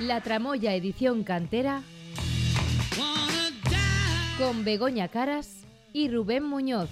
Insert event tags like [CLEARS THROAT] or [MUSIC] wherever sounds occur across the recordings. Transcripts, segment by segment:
La Tramoya Edición Cantera con Begoña Caras y Rubén Muñoz.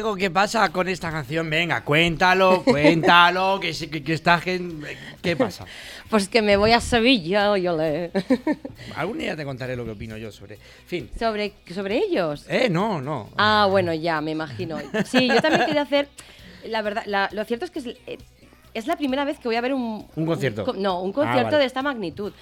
Bego, ¿qué pasa con esta canción? Venga, cuéntalo, [LAUGHS] cuéntalo, que, que, que esta gente... ¿Qué pasa? Pues que me voy a Sevilla, yo le... [LAUGHS] Algún día te contaré lo que opino yo sobre... Fin. ¿Sobre, ¿Sobre ellos? Eh, no, no. Ah, bueno, ya, me imagino. Sí, yo también quería hacer... La verdad, la- lo cierto es que es, eh, es la primera vez que voy a ver un... Un concierto. co- no, un Ah, concierto vale. de esta magnitud.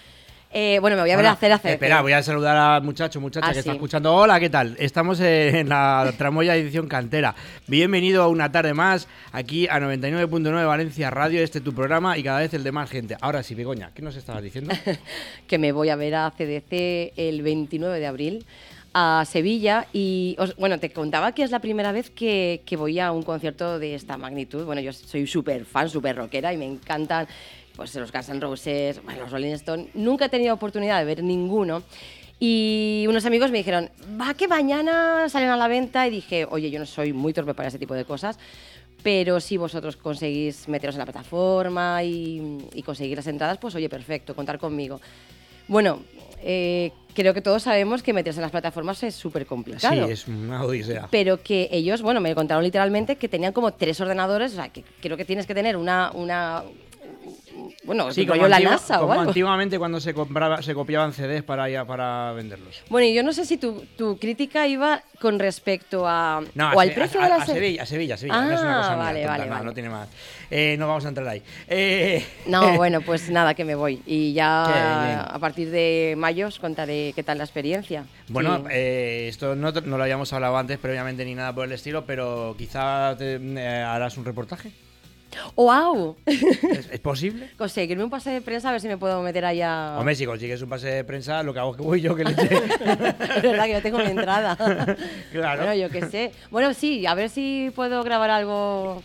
Eh, bueno, me voy a ver Hola, hacer hacer... Espera, voy a saludar al muchacho, muchacha Ah, que está sí. escuchando. Hola, ¿qué tal? Estamos en la Tramoya Edición Cantera. Bienvenido a una tarde más aquí a 99.9 Valencia Radio, este es tu programa y cada vez el de más gente. Ahora sí, Begoña, ¿qué nos estabas diciendo? [LAUGHS] que me voy a ver a CDC el 29 de abril a Sevilla y os- bueno, te contaba que es la primera vez que, que voy a un concierto de esta magnitud. Bueno, yo soy súper fan, súper rockera y me encantan pues, los Guns N' Roses, bueno, los Rolling Stones. Nunca he tenido oportunidad de ver ninguno. Y unos amigos me dijeron, va que mañana salen a la venta y dije, oye, yo no soy muy torpe para ese tipo de cosas, pero si vosotros conseguís meteros en la plataforma y, y conseguir las entradas, pues oye, perfecto, contar conmigo. Bueno, eh, creo que todos sabemos que meterse en las plataformas es súper complicado. Sí, es una odisea. Pero que ellos, bueno, me contaron literalmente que tenían como tres ordenadores, o sea, que creo que tienes que tener una, una bueno, Sí, como, yo la NASA o algo. antiguamente cuando se, compraba, se copiaban CDs para, para venderlos. Bueno, y yo no sé si tu, tu crítica iba con respecto a... No, o a, al precio a- de a- las... a Sevilla, a Sevilla, Sevilla. no es una Ah, cosa mía, vale, tonta, vale, no, vale. no tiene más. Eh, no vamos a entrar ahí. Eh, No, [LAUGHS] bueno, pues nada, que me voy. Y ya a partir de mayo os contaré qué tal la experiencia. Bueno, Sí. eh, esto no lo habíamos hablado antes previamente ni nada por el estilo, pero quizá te, eh, harás un reportaje. ¡Wow! ¿Es, es posible? [LAUGHS] Conseguirme un pase de prensa a ver si me puedo meter allá. Hombre, si consigues un pase de prensa, lo que hago es que voy yo que le eche. es [LAUGHS] verdad que no tengo mi entrada. [LAUGHS] Claro. Bueno, yo qué sé. Bueno, sí, a ver si puedo grabar algo.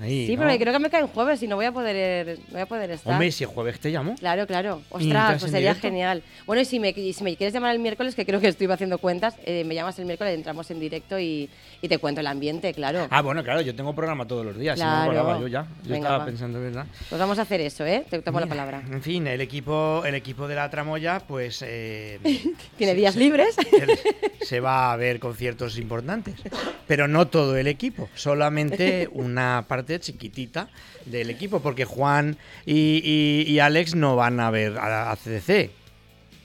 Ahí, Sí, ¿no? pero creo que me cae en jueves y no voy a poder, no voy a poder estar. Hombre, si el jueves te llamo. Claro, claro. Ostras, pues sería directo? genial. Bueno, y si me, si me quieres llamar el miércoles, que creo que estoy haciendo cuentas, eh, me llamas el miércoles, entramos en directo y, y te cuento el ambiente, claro. Ah, bueno, claro, yo tengo programa todos los días. Si no Claro. me acordaba yo ya. Yo Venga, estaba va. pensando, ¿verdad? Pues vamos a hacer eso, ¿eh? Te tomo la palabra. En fin, el equipo, el equipo de la tramoya, pues. eh, [LAUGHS] ¿Tiene se- días se- libres? [LAUGHS] se- Se va a ver conciertos importantes. Pero no todo el equipo, solamente [LAUGHS] una parte chiquitita del equipo, porque Juan y, Alex no van a ver a, a CDC.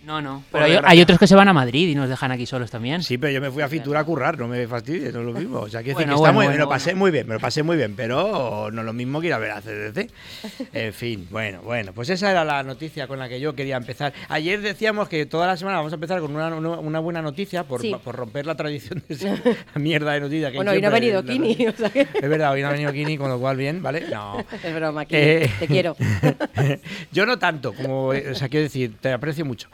No, no. Pero hay, otros que se van a Madrid y nos dejan aquí solos también. Sí, pero yo me fui a Fitura a currar, no me fastidies, no es lo mismo. O sea, quiero decir Bueno, que está bueno, muy- bueno, me lo pasé bueno. muy bien, me lo pasé muy bien, pero no es lo mismo que ir a ver a CDC. [LAUGHS] En fin, bueno, bueno, pues esa era la noticia con la que yo quería empezar. Ayer decíamos que toda la semana vamos a empezar con una, una- una buena noticia por, Sí. por romper la tradición de esa [LAUGHS] mierda de noticia. Que Bueno, hoy no ha venido Kini, o sea que- Es verdad, hoy no ha venido Kini, con lo cual bien, ¿vale? No. [LAUGHS] Es broma, Kini. Eh, Te quiero. Yo no tanto, como, o sea, quiero decir, te aprecio mucho.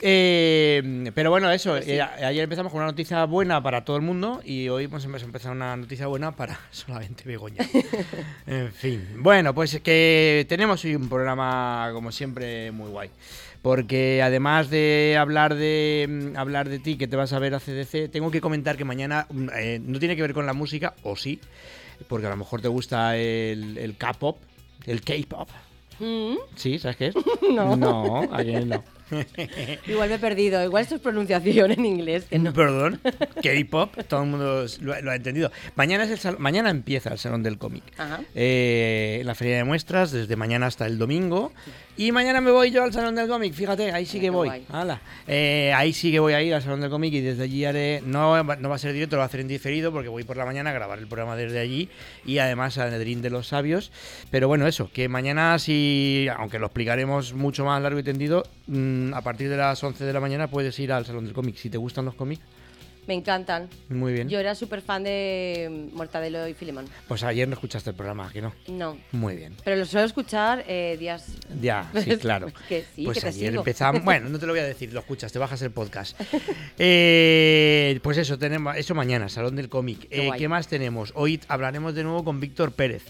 Eh, pero bueno, eso, eh, a- ayer empezamos con una noticia buena para todo el mundo y hoy hemos empe- empezado una noticia buena para [LAUGHS] solamente Begoña. [LAUGHS] en fin, bueno, pues que tenemos hoy un programa, como siempre, muy guay. Porque además de hablar de mm, hablar de ti, que te vas a ver a CDC, tengo que comentar que mañana mm, eh, no tiene que ver con la música, o sí, porque a lo mejor te gusta el, el K-pop, el K-pop. Mm, ¿Sí? ¿Sabes qué es? [LAUGHS] No. No, a quién no. [LAUGHS] Igual me he perdido. Igual esto es pronunciación en inglés. Que no. Perdón, [LAUGHS] K-pop, todo el mundo lo, lo ha entendido. Mañana, es el sal- mañana empieza el Salón del Cómic. Eh, la feria de muestras, desde mañana hasta el domingo. Y mañana me voy yo al Salón del Cómic, fíjate, ahí sí que voy. Eh, ahí sí que voy a ir al Salón del Cómic y desde allí haré. No, va- no va a ser directo, lo va a hacer en diferido porque voy por la mañana a grabar el programa desde allí y además a Nedrín de los Sabios. Pero bueno, eso, que mañana sí, aunque lo explicaremos mucho más largo y tendido, mm, a partir de las 11 de la mañana puedes ir al Salón del Cómic. Si te gustan los cómics, Me encantan. muy bien. Yo era súper fan de mm, Mortadelo y Filemón. Pues ayer no escuchaste el programa, ¿que no? No. Muy bien. Pero lo suelo escuchar eh, días. Ya, [LAUGHS] sí, claro. Que sí, pues que ayer empezamos. Bueno, no te lo voy a decir, lo escuchas, te bajas el podcast. [LAUGHS] Eh, pues eso, tenemos eso mañana, Salón del Cómic. Qué Eh. ¿Qué más tenemos? Hoy hablaremos de nuevo con Víctor Pérez,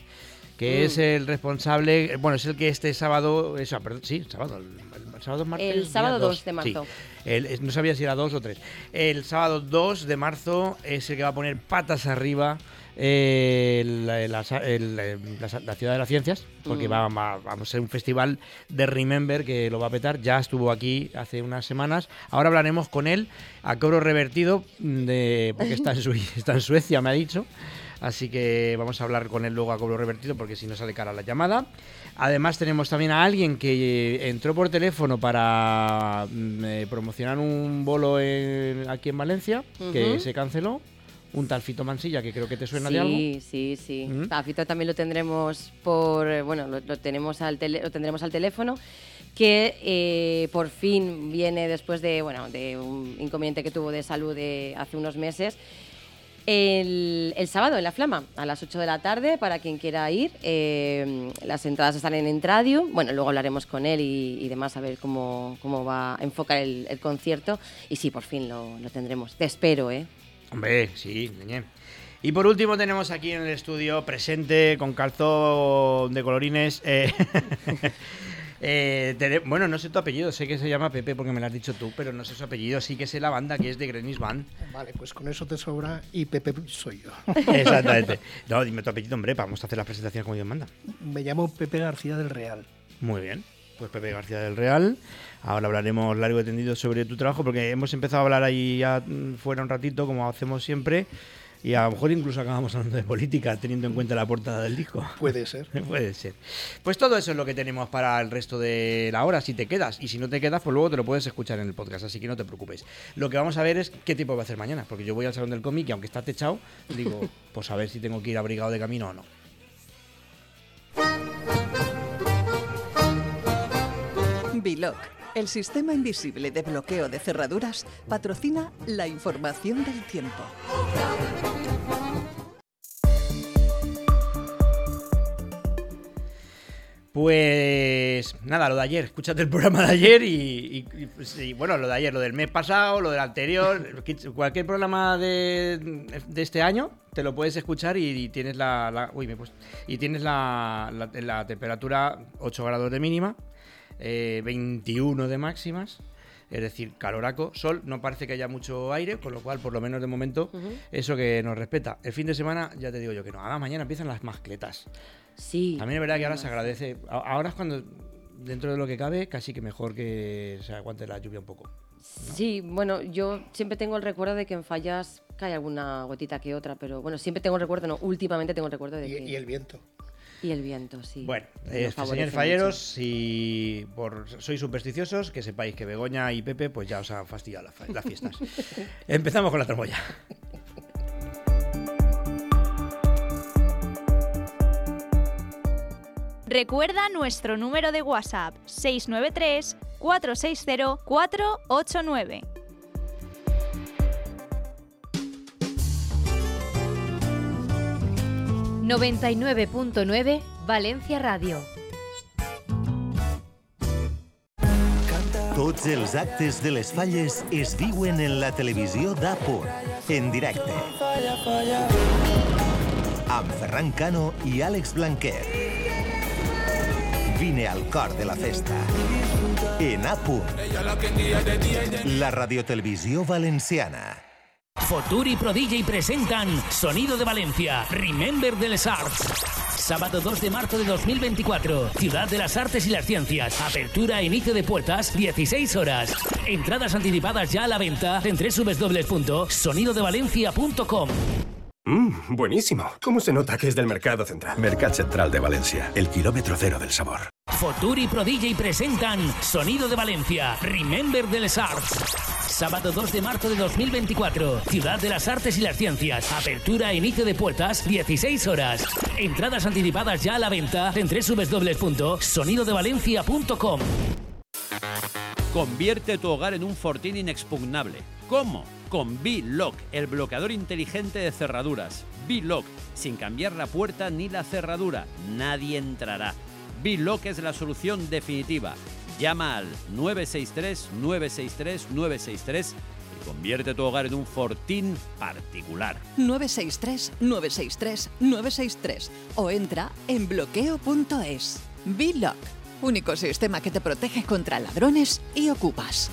que Mm. es el responsable. eh, Bueno, es el que este sábado. Eso, perdón, sí, sábado. El, sábado es martes. El día sábado 2 dos, de marzo. sí. El- no sabía si era 2 o 3. El sábado 2 de marzo es el que va a poner patas arriba eh, la, la- el- la- la ciudad de las ciencias, porque Mm. va, a ser un festival de Remember que lo va a petar. Ya estuvo aquí hace unas semanas. Ahora hablaremos con él a cobro revertido, de, porque está en, Sue- [LAUGHS] está en Suecia, me ha dicho. Así que vamos a hablar con él luego a cobro revertido porque si no sale cara la llamada. Además tenemos también a alguien que eh, entró por teléfono para mm, eh, promocionar un bolo en- aquí en Valencia, que Ujú. se canceló. Un tal Fito Mansilla, que creo que te suena de algo. Sí, sí, sí. ¿Mm? A Fito también lo tendremos por, eh, bueno, lo, lo tenemos al tele- lo tendremos al teléfono, que eh, por fin viene después de, bueno, de un inconveniente que tuvo de salud de hace unos meses. El, sábado en La Flama, a las 8 de la tarde, para quien quiera ir. Eh, las entradas están en Entradio. Bueno, luego hablaremos con él y, demás, a ver cómo, cómo va a enfocar el, concierto. Y sí, por fin lo, lo tendremos. Te espero, ¿eh? Hombre, sí, ñe. Y por último tenemos aquí en el estudio presente con calzón de colorines. eh, [LAUGHS] eh, bueno, no sé tu apellido, sé que se llama Pepe porque me lo has dicho tú, pero no sé su apellido. Sí que sé la banda que es de Grenis Band. Vale, pues con eso te sobra y Pepe soy yo. [LAUGHS] Exactamente. No, dime tu apellido, hombre, vamos a hacer las presentaciones como Dios manda. Me llamo Pepe García del Real. Muy bien. Pues Pepe García del Real. Ahora hablaremos largo y tendido sobre tu trabajo porque hemos empezado a hablar ahí ya mm, fuera un ratito, como hacemos siempre. Y a lo mejor incluso acabamos hablando de política, teniendo en cuenta la portada del disco. Puede ser. [LAUGHS] Puede ser. Pues todo eso es lo que tenemos para el resto de la hora, si te quedas. Y si no te quedas, pues luego te lo puedes escuchar en el podcast, así que no te preocupes. Lo que vamos a ver es qué tipo va a hacer mañana, porque yo voy al Salón del Cómic y aunque está techado, digo, [LAUGHS] pues a ver si tengo que ir abrigado de camino o no. Biloc, el sistema invisible de bloqueo de cerraduras, patrocina la información del tiempo. Pues nada, lo de ayer, escúchate el programa de ayer y, pues, bueno, lo de ayer, lo del mes pasado, lo del anterior, cualquier programa de, este año te lo puedes escuchar y, tienes la, uy, me he y tienes la- la temperatura 8 grados de mínima, eh, 21 de máximas. Es decir, caloraco, sol, no parece que haya mucho aire, con lo cual, por lo menos de momento, eso que nos respeta. El fin de semana, ya te digo yo que no. Ahora mañana empiezan las mascletas. Sí. También es verdad que ahora se agradece. Ahora es cuando, dentro de lo que cabe, casi que mejor que se aguante la lluvia un poco. Sí, bueno, yo siempre tengo el recuerdo de que en fallas cae alguna gotita que otra, pero bueno, siempre tengo el recuerdo, no, últimamente tengo el recuerdo de Y, que... y el viento. Y el viento, sí. Bueno, eh, favorece señores mucho. falleros, si por, sois supersticiosos, que sepáis que Begoña y Pepe pues ya os han fastidiado las, fa- las fiestas. [LAUGHS] Empezamos con la tramoya. Recuerda nuestro número de WhatsApp 693 460 489. 99.9 Valencia Radio. Tots els actes de les falles es viuen en la televisió d'Apo, en directe. Amb Ferran Cano i Àlex Blanquer. Vine al cor de la festa. En Apo. La radiotelevisió valenciana. Foturi Pro DJ presentan Sonido de Valencia, Remember de les Arts. Sábado 2 de marzo de 2024, Ciudad de las Artes y las Ciencias. Apertura e inicio de puertas, 16 horas. Entradas anticipadas ya a la venta en www.sonidodevalencia.com. Mmm, buenísimo. ¿Cómo se nota que es del Mercado Central? Mercat Central de Valencia, el kilómetro cero del sabor. Foturi Pro DJ presentan Sonido de Valencia, Remember de les Arts. Sábado 2 de marzo de 2024, Ciudad de las Artes y las Ciencias. Apertura e inicio de puertas, 16 horas. Entradas anticipadas ya a la venta en www.sonidodevalencia.com. Convierte tu hogar en un fortín inexpugnable. ¿Cómo? Con B-Lock, el bloqueador inteligente de cerraduras. B-Lock, sin cambiar la puerta ni la cerradura. Nadie entrará. B-Lock es la solución definitiva. Llama al 963-963-963 y convierte tu hogar en un fortín particular. 963 963 963 o entra en bloqueo.es. B-Lock, único sistema que te protege contra ladrones y ocupas.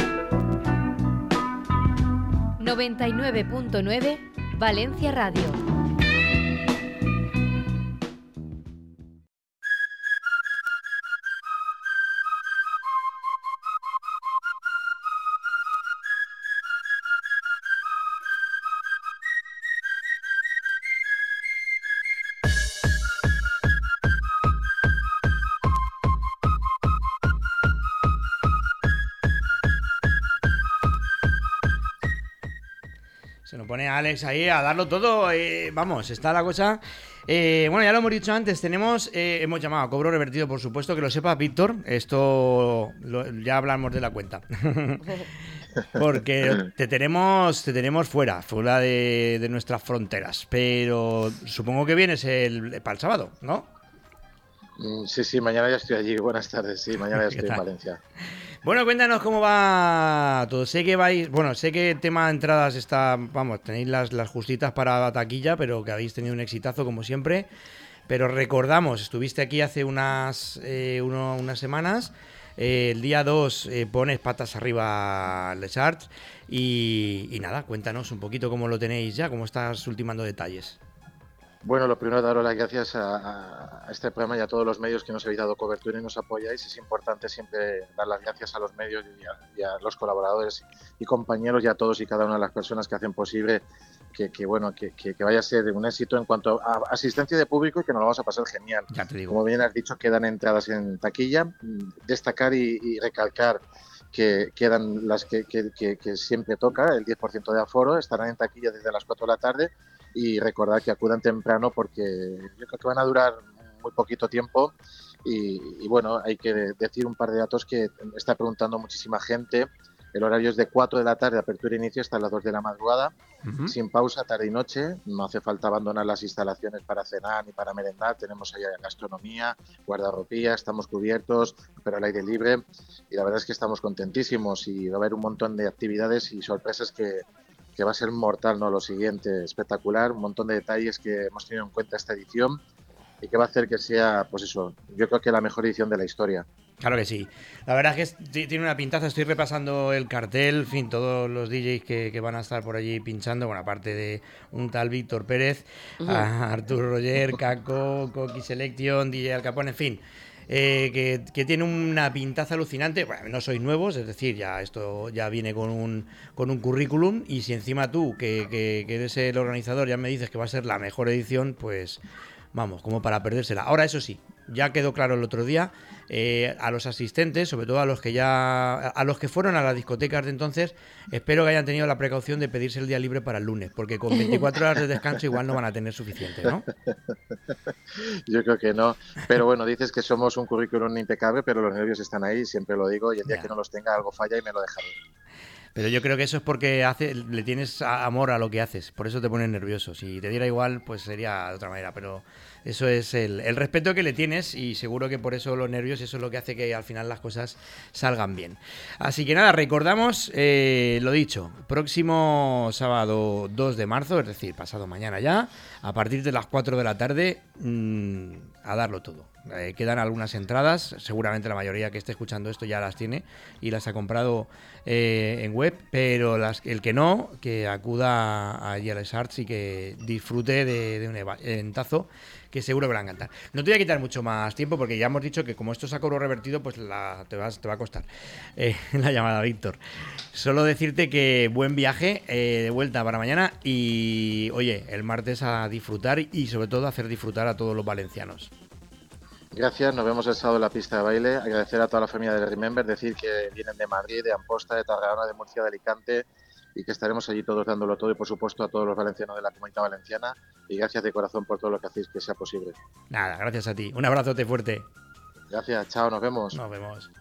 99.9 Valencia Radio. Pone Alex ahí a darlo todo. eh, vamos, está la cosa. Eh, bueno, ya lo hemos dicho antes. Tenemos, eh, hemos llamado a cobro revertido, por supuesto, que lo sepa Víctor. Esto lo- ya hablamos de la cuenta. [LAUGHS] Porque te tenemos, te tenemos fuera, fuera de, de nuestras fronteras. Pero supongo que vienes el, para el sábado, ¿no? Mm, Sí, sí, mañana ya estoy allí. Buenas tardes, sí, mañana ya [LAUGHS] ¿Qué estoy en? Valencia. Bueno, cuéntanos cómo va todo. Sé que vais, bueno, sé que el tema de entradas está, vamos, tenéis las, las justitas para la taquilla, pero que habéis tenido un exitazo como siempre. Pero recordamos, estuviste aquí hace unas, eh, uno- unas semanas. eh, el día 2 eh, pones patas arriba Les Arts. Y, y nada, cuéntanos un poquito cómo lo tenéis ya, cómo estás ultimando detalles. Bueno, lo primero, daros las gracias a, a- este programa y a todos los medios que nos habéis dado cobertura y nos apoyáis. Es importante siempre dar las gracias a los medios y a, y a los colaboradores y compañeros y a todos y cada una de las personas que hacen posible que, que, bueno, que, que- vaya a ser un éxito en cuanto a asistencia de público y que nos lo vamos a pasar genial. Ya te digo. Como bien has dicho, quedan entradas en taquilla. Mm, Destacar y, y recalcar que quedan las que, que- que- que siempre toca, el 10% de aforo, estarán en taquilla desde las 4 de la tarde y recordar que acudan temprano porque yo creo que van a durar muy poquito tiempo y, y bueno, hay que decir un par de datos que está preguntando muchísima gente. El horario es de 4 de la tarde, apertura e inicio hasta las 2 de la madrugada, sin pausa, tarde y noche. No hace falta abandonar las instalaciones para cenar ni para merendar. Tenemos allá gastronomía, guardarropía, estamos cubiertos, pero al aire libre. Y la verdad es que estamos contentísimos y va a haber un montón de actividades y sorpresas que, que va a ser mortal, ¿no? Lo siguiente, espectacular, un montón de detalles que hemos tenido en cuenta esta edición y que va a hacer que sea, pues eso, yo creo que la mejor edición de la historia. Claro que sí. La verdad es que tiene una pintaza. Estoy repasando el cartel, en fin, todos los DJs que, que van a estar por allí pinchando. Bueno, aparte de un tal Víctor Pérez, a Arturo Roger, Caco, Coqui Selection, DJ Al Capone, en fin. Eh, que, que tiene una pintaza alucinante. Bueno, no sois nuevos, es decir, ya esto ya viene con un, con un currículum. Y si encima tú, que, que- que eres el organizador, ya me dices que va a ser la mejor edición, pues vamos, como para perdérsela. Ahora, eso sí, ya quedó claro el otro día, eh, a los asistentes, sobre todo a los que ya a los que fueron a las discotecas de entonces, espero que hayan tenido la precaución de pedirse el día libre para el lunes, porque con 24 horas de descanso igual no van a tener suficiente, ¿no? [LAUGHS] Yo creo que no. Pero bueno, dices que somos un currículum impecable, pero los nervios están ahí, siempre lo digo, y el día Ya. que no los tenga algo falla y me lo dejaré. Pero yo creo que eso es porque hace, le tienes amor a lo que haces, por eso te pones nervioso. Si te diera igual, pues sería de otra manera, pero eso es el, el respeto que le tienes y seguro que por eso los nervios, eso es lo que hace que al final las cosas salgan bien. Así que nada, recordamos eh, lo dicho, próximo sábado 2 de marzo, es decir, pasado mañana ya, a partir de las 4 de la tarde, mm, a darlo todo. Eh, quedan algunas entradas, seguramente la mayoría que esté escuchando esto ya las tiene y las ha comprado eh, en web, pero el que no, que acuda a Yales Arts y que disfrute de, un eventazo que seguro que le va a encantar. No te voy a quitar mucho más tiempo porque ya hemos dicho que como esto es a cobro revertido, pues te, va a costar eh, [LAUGHS] la llamada, Víctor. Solo decirte que buen viaje de vuelta para mañana y, oye, el martes a disfrutar y sobre todo hacer disfrutar a todos los valencianos. Gracias, nos vemos el sábado en la pista de baile. Agradecer a toda la familia de Remember, decir que vienen de Madrid, de Amposta, de Tarragona, de Murcia, de Alicante y que estaremos allí todos dándolo todo y por supuesto a todos los valencianos de la comunidad valenciana y gracias de corazón por todo lo que hacéis que sea posible. Nada, gracias a ti. Un abrazote fuerte. Gracias, chao, nos vemos. Nos vemos.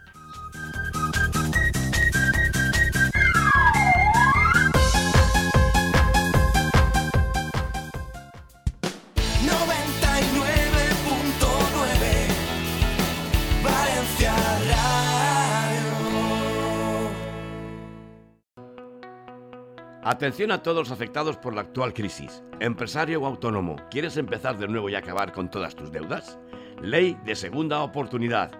Atención a todos los afectados por la actual crisis. Empresario o autónomo, ¿quieres empezar de nuevo y acabar con todas tus deudas? Ley de segunda oportunidad.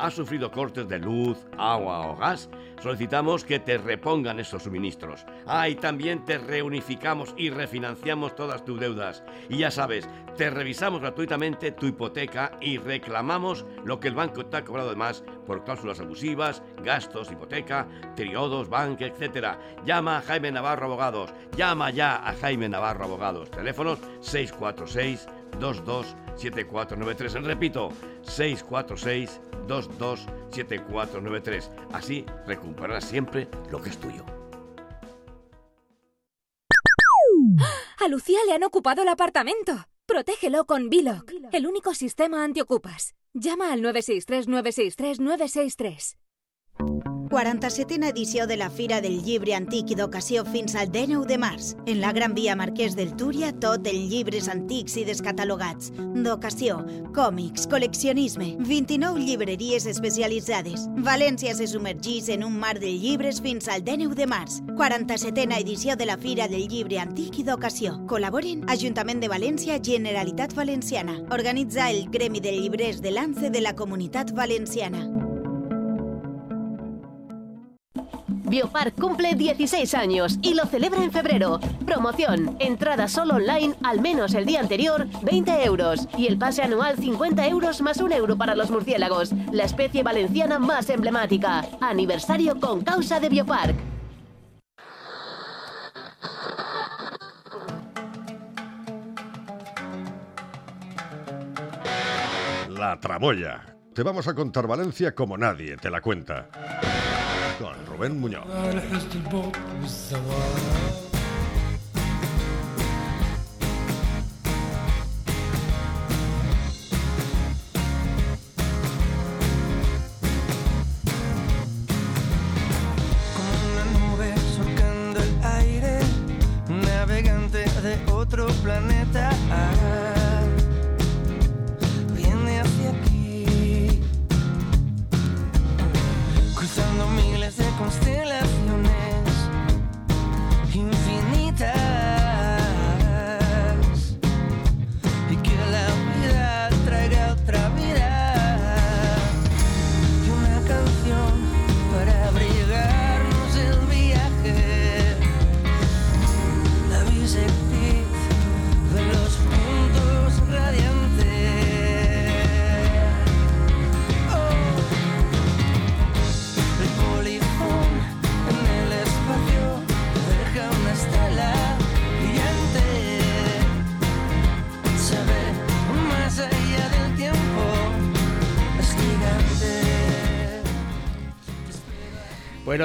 ¿Has sufrido cortes de luz, agua o gas? Solicitamos que te repongan esos suministros. Ah, y también te reunificamos y refinanciamos todas tus deudas. Y ya sabes, te revisamos gratuitamente tu hipoteca y reclamamos lo que el banco te ha cobrado de más por cláusulas abusivas, gastos, hipoteca, triodos, banque, etc. Llama a Jaime Navarro Abogados. Llama ya a Jaime Navarro Abogados. Teléfonos 646 227493. Repito, 646 227493. Así recuperarás siempre lo que es tuyo. A Lucía le han ocupado el apartamento. Protégelo con Biloc, el único sistema antiocupas. Llama al 963-963-963. 47a edició de la Fira del Llibre Antic i d'Ocasió fins al 19 de març. En la Gran Via Marquès del Túria, tot en llibres antics i descatalogats. D'ocasió, còmics, col·leccionisme, 29 llibreries especialitzades. València se submergís en un mar de llibres fins al 19 de març. 47a edició de la Fira del Llibre Antic i d'Ocasió. Col·laboren Ajuntament de València, Generalitat Valenciana. Organitza el Gremi de Llibrers de l'ANCE de la Comunitat Valenciana. Biopark cumple 16 años y lo celebra en febrero. Promoción, entrada solo online al menos el día anterior, 20 euros. Y el pase anual 50 euros más un euro para los murciélagos, la especie valenciana más emblemática. Aniversario con causa de Biopark. La tramoya. Te vamos a contar Valencia como nadie te la cuenta. Con Rubén Muñoz.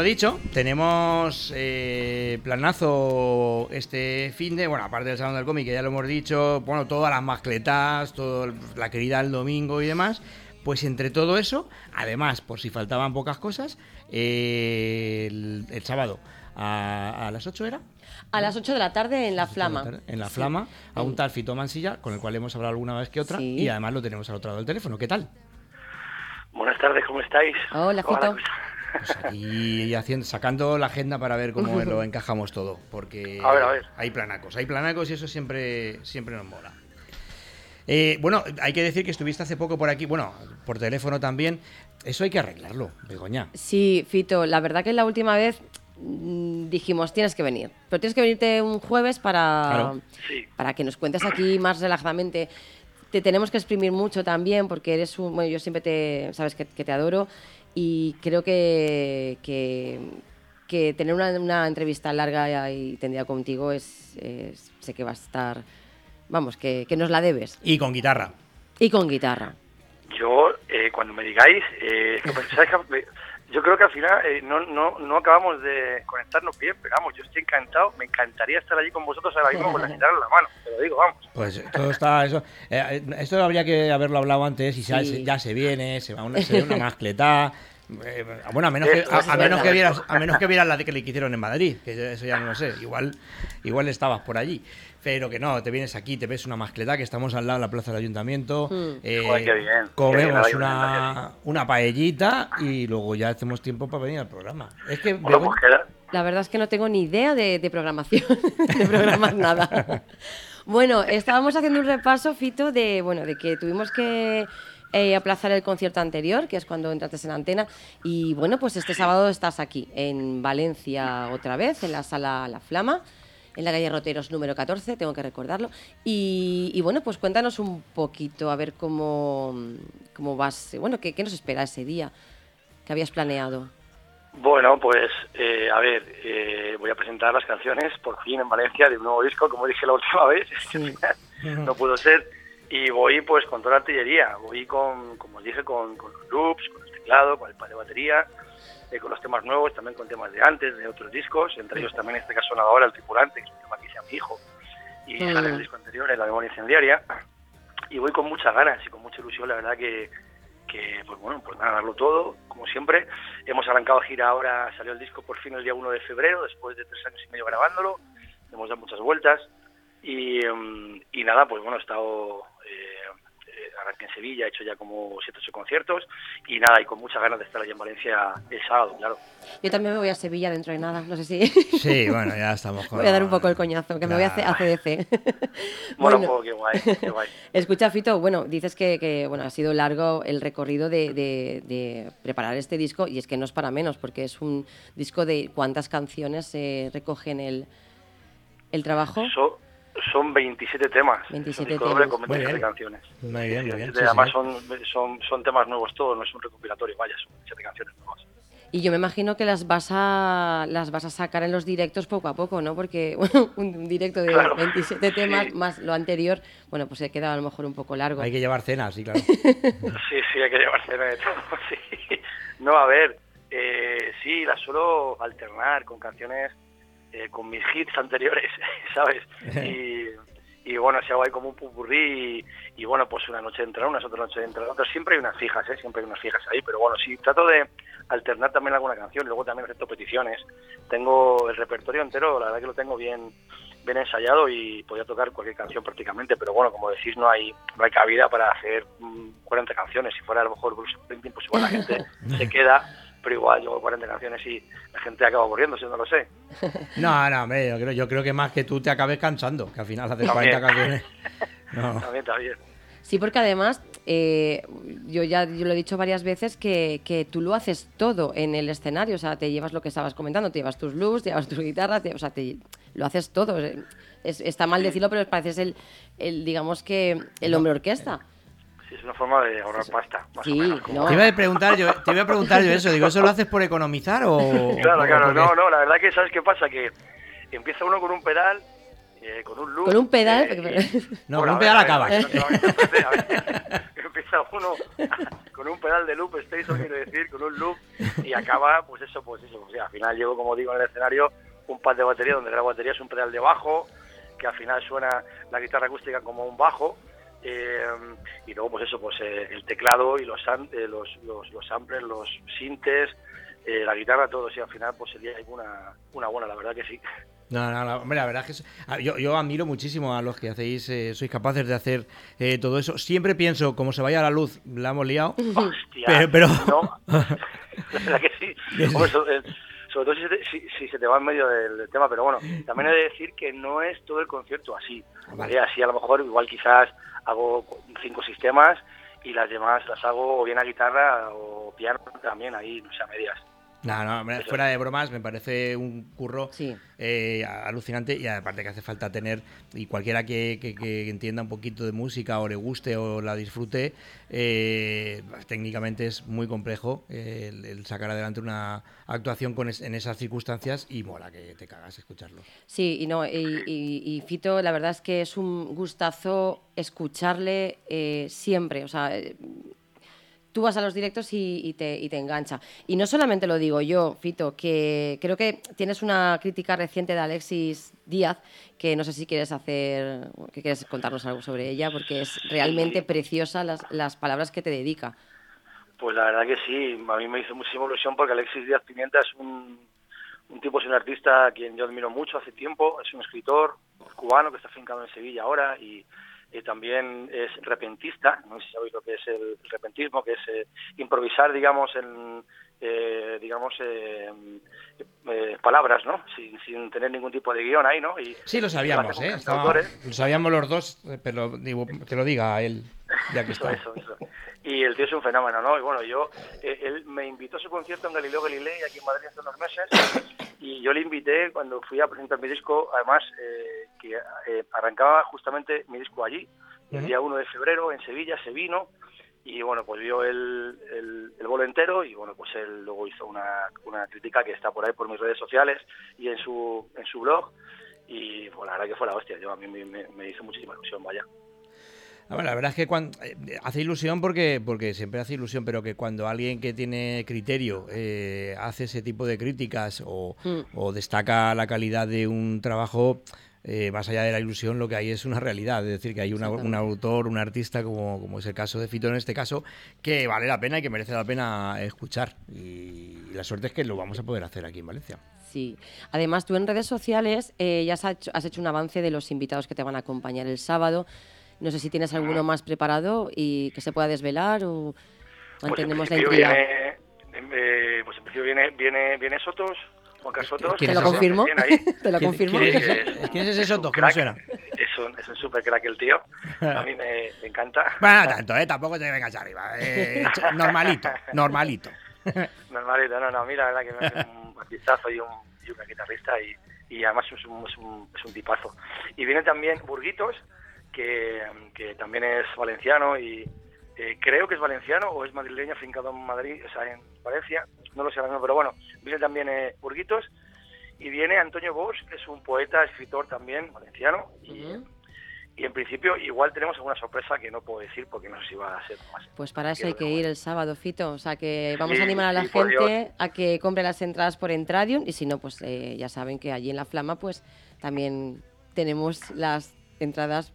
Dicho, tenemos eh, planazo este fin de, bueno, aparte del Salón del Cómic, que ya lo hemos dicho, bueno, todas las mascletas, todo la querida el domingo y demás. Pues entre todo eso, además, por si faltaban pocas cosas, eh, el, el sábado a, a las 8 era. A las 8 de la tarde en La Flama. En la Sí. Flama, a un tal Fito Mansilla, con el cual hemos hablado alguna vez que otra, Sí. y además lo tenemos al otro lado del teléfono. ¿Qué tal? Buenas tardes, ¿cómo estáis? Hola, Fito. Pues aquí haciendo, sacando la agenda para ver cómo lo [LAUGHS] encajamos todo, porque A ver, a ver. hay planacos, hay planacos y eso siempre, siempre nos mola. Eh, bueno, hay que decir que estuviste hace poco por aquí, bueno, por teléfono también. Eso hay que arreglarlo, Begoña. Sí, Fito, la verdad que la última vez mm, dijimos, tienes que venir. Pero tienes que venirte un jueves para, Claro. para que nos cuentes aquí más relajadamente. Te tenemos que exprimir mucho también porque eres un... Bueno, yo siempre te... Sabes que, que te adoro y creo que, que, que tener una, una entrevista larga y tendida contigo es, es- Sé que va a estar... Vamos, que, que nos la debes. Y con guitarra. Y con guitarra. Yo, eh, cuando me digáis, eh, que [LAUGHS] pensáis que- yo creo que al final eh, no, no, no acabamos de conectarnos bien, pero vamos, yo estoy encantado, me encantaría estar allí con vosotros ahora mismo con la guitarra en la mano, te lo digo, vamos. Pues todo está eso. eh, esto habría que haberlo hablado antes y ya, se, ya se viene, se va una, se ve una mascleta. Eh, bueno, a menos que, Eso a, es a menos verdad. que vieras, a menos que vieras la de que le hicieron en Madrid, que eso ya no lo sé. Igual, igual estabas por allí. Pero que no, te vienes aquí, te ves una mascleta, que estamos al lado de la plaza del ayuntamiento. Mm. eh, Joder, qué bien, qué bien, comemos una una, paellita y luego ya hacemos tiempo para venir al programa. Es que Bueno, pues La verdad es que no tengo ni idea de, de programación, [LAUGHS] de programar nada. [LAUGHS] Bueno, estábamos haciendo un repaso, Fito, de, bueno, de que tuvimos que eh, aplazar el concierto anterior, que es cuando entraste en antena. Y bueno, pues este sábado estás aquí, en Valencia otra vez, en la sala La Flama, en la calle Roteros número 14, tengo que recordarlo. Y, y bueno, pues cuéntanos un poquito, a ver cómo, cómo vas, bueno, qué, qué nos espera ese día que habías planeado. Bueno, pues eh, a ver, eh, voy a presentar las canciones por fin en Valencia de un nuevo disco, como dije la última vez, [LAUGHS] no pudo ser. Y voy pues con toda la artillería, voy con, como dije, con, con los loops, con el teclado, con el par de batería, eh, con los temas nuevos, también con temas de antes, de otros discos, entre ellos también en este caso ahora El Tripulante, que es un tema que hice a mi hijo, y Mm. sale el disco anterior, en La Memoria Incendiaria. Y voy con muchas ganas y con mucha ilusión, la verdad que, que pues bueno, pues nada, darlo todo, como siempre. Hemos arrancado gira ahora, salió el disco por fin el día 1 de febrero, después de tres años y medio grabándolo, hemos dado muchas vueltas y, em, y nada, pues bueno, he estado, arranqué en Sevilla, he hecho ya como 7 8 conciertos y nada, y con muchas ganas de estar allí en Valencia el sábado, claro. Yo también me voy a Sevilla dentro de nada, no sé si... Sí, bueno, ya estamos [LAUGHS] con... Voy a dar un poco el coñazo, que me voy a, C- a CDC. [LAUGHS] Bueno, Bueno. pues, qué guay, qué guay. [LAUGHS] Escucha, Fito, bueno, dices que, que, bueno, ha sido largo el recorrido de, de- de preparar este disco y es que no es para menos, porque es un disco de cuántas canciones se recogen el, el trabajo. So- son 27 temas. 27 es un disco doble temas. con Muy 27 bien. canciones. Muy bien, muy bien. sí, Además sí. son, son, son temas nuevos todos, no es un recopilatorio, vaya, son 27 canciones nuevas. Y yo me imagino que las vas a las vas a sacar en los directos poco a poco, ¿no? Porque [LAUGHS] bueno, un, directo de Claro. 27 temas Sí. más lo anterior, bueno, pues se queda a lo mejor un poco largo. Hay que llevar cenas, sí, claro. [LAUGHS] Sí, sí, hay que llevarse de todo, [LAUGHS] sí. No, a ver, eh, sí, las suelo alternar con canciones, eh, con mis hits anteriores, [LAUGHS] ¿sabes? Y, y bueno, si hago ahí como un pupurrí y, y bueno, pues una noche entra unas, otra noche entra otras. Siempre hay unas fijas, ¿eh? Siempre hay unas fijas ahí, pero bueno, sí, trato de alternar también alguna canción, luego también acepto peticiones. Tengo el repertorio entero, la verdad que lo tengo bien bien ensayado y podía tocar cualquier canción prácticamente, pero bueno, como decís, no hay no hay cabida para hacer mm, 40 canciones. Si fuera a lo mejor Bruce Springsteen, pues igual la gente [LAUGHS] se queda, pero igual yo hago 40 canciones y la gente acaba aburriéndose, no lo sé. [LAUGHS] No, no, hombre, yo creo, yo creo que más que tú te acabes cansando, que al final haces También. 40 canciones. [LAUGHS] No. También, también. Sí, porque además, eh, yo ya yo lo he dicho varias veces que, que tú lo haces todo en el escenario, o sea, te llevas lo que estabas comentando, te llevas tus loops, te llevas tus guitarras, te- o sea, te- lo haces todo. Es- está mal decirlo, pero pareces el, el digamos que, el hombre orquesta. Sí, es una forma de ahorrar pasta, más Sí, o menos. como- no. Te iba a preguntar yo, te iba a preguntar yo eso, digo, ¿eso lo haces por economizar o...? [LAUGHS] Claro, o claro, no, no, la verdad que ¿sabes qué pasa? Que empieza uno con un pedal, eh, con un loop. Con un pedal, eh, porque- [LAUGHS] No, Bueno, con un pedal a ver, acabas. [LAUGHS] a ver, a ver, a ver, Empieza empieza uno con un pedal de loop station, quiero decir, con un loop, y acaba, pues eso, pues eso. O sea, al final llevo, como digo, en el escenario un pad de batería, donde la batería es un pedal de bajo, que al final suena la guitarra acústica como un bajo, eh, y luego, pues eso, pues eh, el teclado y los, eh, los, los, los samplers, los sintes, eh, la guitarra, todo, sí, al final, pues sería una, una buena, la verdad que sí. No, no, no, hombre, la verdad es que yo, yo admiro muchísimo a los que hacéis, eh, sois capaces de hacer eh, todo eso. Siempre pienso, como se vaya la luz, la hemos liado. Hostia, pero, pero- no. [LAUGHS] La verdad que sí. [LAUGHS] Hombre, sobre todo si se, te, si, si se te va en medio del, del tema, pero bueno, también he de decir que no es todo el concierto así. ¿vale? Así a lo mejor igual quizás hago cinco sistemas y las demás las hago o bien a guitarra o piano también ahí, no sé, a medias. No, no, fuera de bromas, me parece un curro eh, alucinante y aparte que hace falta tener, y cualquiera que, que- que entienda un poquito de música o le guste o la disfrute, eh, técnicamente es muy complejo eh, el, el sacar adelante una actuación con es- en esas circunstancias y mola que te cagas escucharlo. Sí, y no, y, y- y Fito, la verdad es que es un gustazo escucharle eh, siempre. O sea, eh, tú vas a los directos y, y te, y te engancha. Y no solamente lo digo yo, Fito, que creo que tienes una crítica reciente de Alexis Díaz, que no sé si quieres hacer, que quieres contarnos algo sobre ella, porque es realmente preciosa las, las palabras que te dedica. Pues la verdad que sí, a mí me hizo muchísima ilusión porque Alexis Díaz Pimienta es un, un tipo, es un artista a quien yo admiro mucho hace tiempo, es un escritor cubano que está afincado en Sevilla ahora y, y también es repentista, no sé si sabéis lo que es el repentismo, que es eh, improvisar, digamos, en, eh, digamos, eh, eh, palabras, ¿no? Sin, sin tener ningún tipo de guion ahí, ¿no? Y, Sí, lo sabíamos, ¿eh? Estaba- lo sabíamos los dos, eh, pero digo, que lo diga él, ya que Eso, está. eso, eso. Y el tío es un fenómeno, ¿no? Y bueno, yo, eh, él me invitó a su concierto en Galileo Galilei, aquí en Madrid hace unos meses, y yo le invité cuando fui a presentar mi disco, además, eh, que eh, arrancaba justamente mi disco allí, el Ujú. día 1 de febrero en Sevilla, se vino, y bueno, pues vio el, el, el bolo entero, y bueno, pues él luego hizo una, una crítica que está por ahí por mis redes sociales y en su, en su blog, y pues la verdad que fue la hostia, yo a mí me, me- me hizo muchísima ilusión, vaya. Ah, la verdad es que cuando, eh, hace ilusión porque, porque siempre hace ilusión, pero que cuando alguien que tiene criterio eh, hace ese tipo de críticas o, Mm. o destaca la calidad de un trabajo, eh, más allá de la ilusión, lo que hay es una realidad. Es decir, que hay una- un autor, un artista, como, como es el caso de Fito en este caso, que vale la pena y que merece la pena escuchar. Y, la suerte es que lo vamos a poder hacer aquí en Valencia. Sí. Además, tú en redes sociales eh, ya has hecho, has hecho un avance de los invitados que te van a acompañar el sábado. No sé si tienes alguno más preparado y que se pueda desvelar o Pues mantenemos en la intriga. viene, eh, pues en principio viene, viene, viene Sotos, Juan Carlos Sotos. ¿Quién Te lo confirmo. [LAUGHS] Te lo ¿Quién- confirmo. quién es ese- es- quién es ese es un Soto? Que no crack. suena. Es un, es un super crack el tío. A mí me, me encanta. Bueno, no tanto, ¿eh? Tampoco te vengas arriba. eh, [LAUGHS] normalito, normalito. [LAUGHS] Normalito, no, no, mira, la verdad que me hace un artistazo y un, y un guitarrista y, y además es un, es, un, es un tipazo. Y viene también Burguitos, que, que también es valenciano y eh, creo que es valenciano o es madrileño afincado en Madrid, o sea, en Valencia, no lo sé ahora mismo, pero bueno, viene también eh, Burguitos y viene Antonio Bosch, que es un poeta, escritor también valenciano y, y en principio igual tenemos alguna sorpresa que no puedo decir porque no sé si va a ser más. Pues para eso hay que ir el sábado, Fito. O sea que vamos Sí, a animar a la sí, gente a que compre las entradas por Entradium y si no, pues eh, ya saben que allí en La Flama pues también tenemos las entradas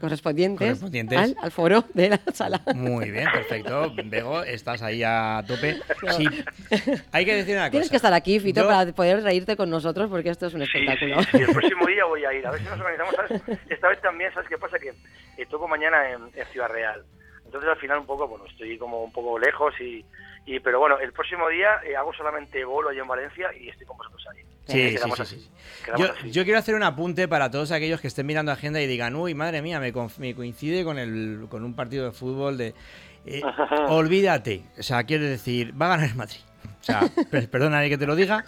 correspondientes, Correspondientes. Al, al foro de la sala. Muy bien, perfecto. Bego, estás ahí a tope. Sí, hay que decir una cosa. Tienes que estar aquí, Fito, Yo- para poder reírte con nosotros porque esto es un espectáculo. Sí, el próximo día voy a ir. A ver si nos organizamos. ¿sabes? Esta vez también, ¿sabes qué pasa? Que eh, toco mañana en, en Ciudad Real. Entonces al final un poco, bueno, estoy como un poco lejos y... y pero bueno, el próximo día eh, hago solamente bolo allí en Valencia y estoy con vosotros ahí. Sí, Eh, sí, sí, Yo, quiero hacer un apunte para todos aquellos que estén mirando agenda y digan, uy, madre mía, me, me coincide con, el, con un partido de fútbol de... eh, [LAUGHS] olvídate, o sea, quiero decir, va a ganar el Madrid. O sea, [LAUGHS] per- perdona que te lo diga,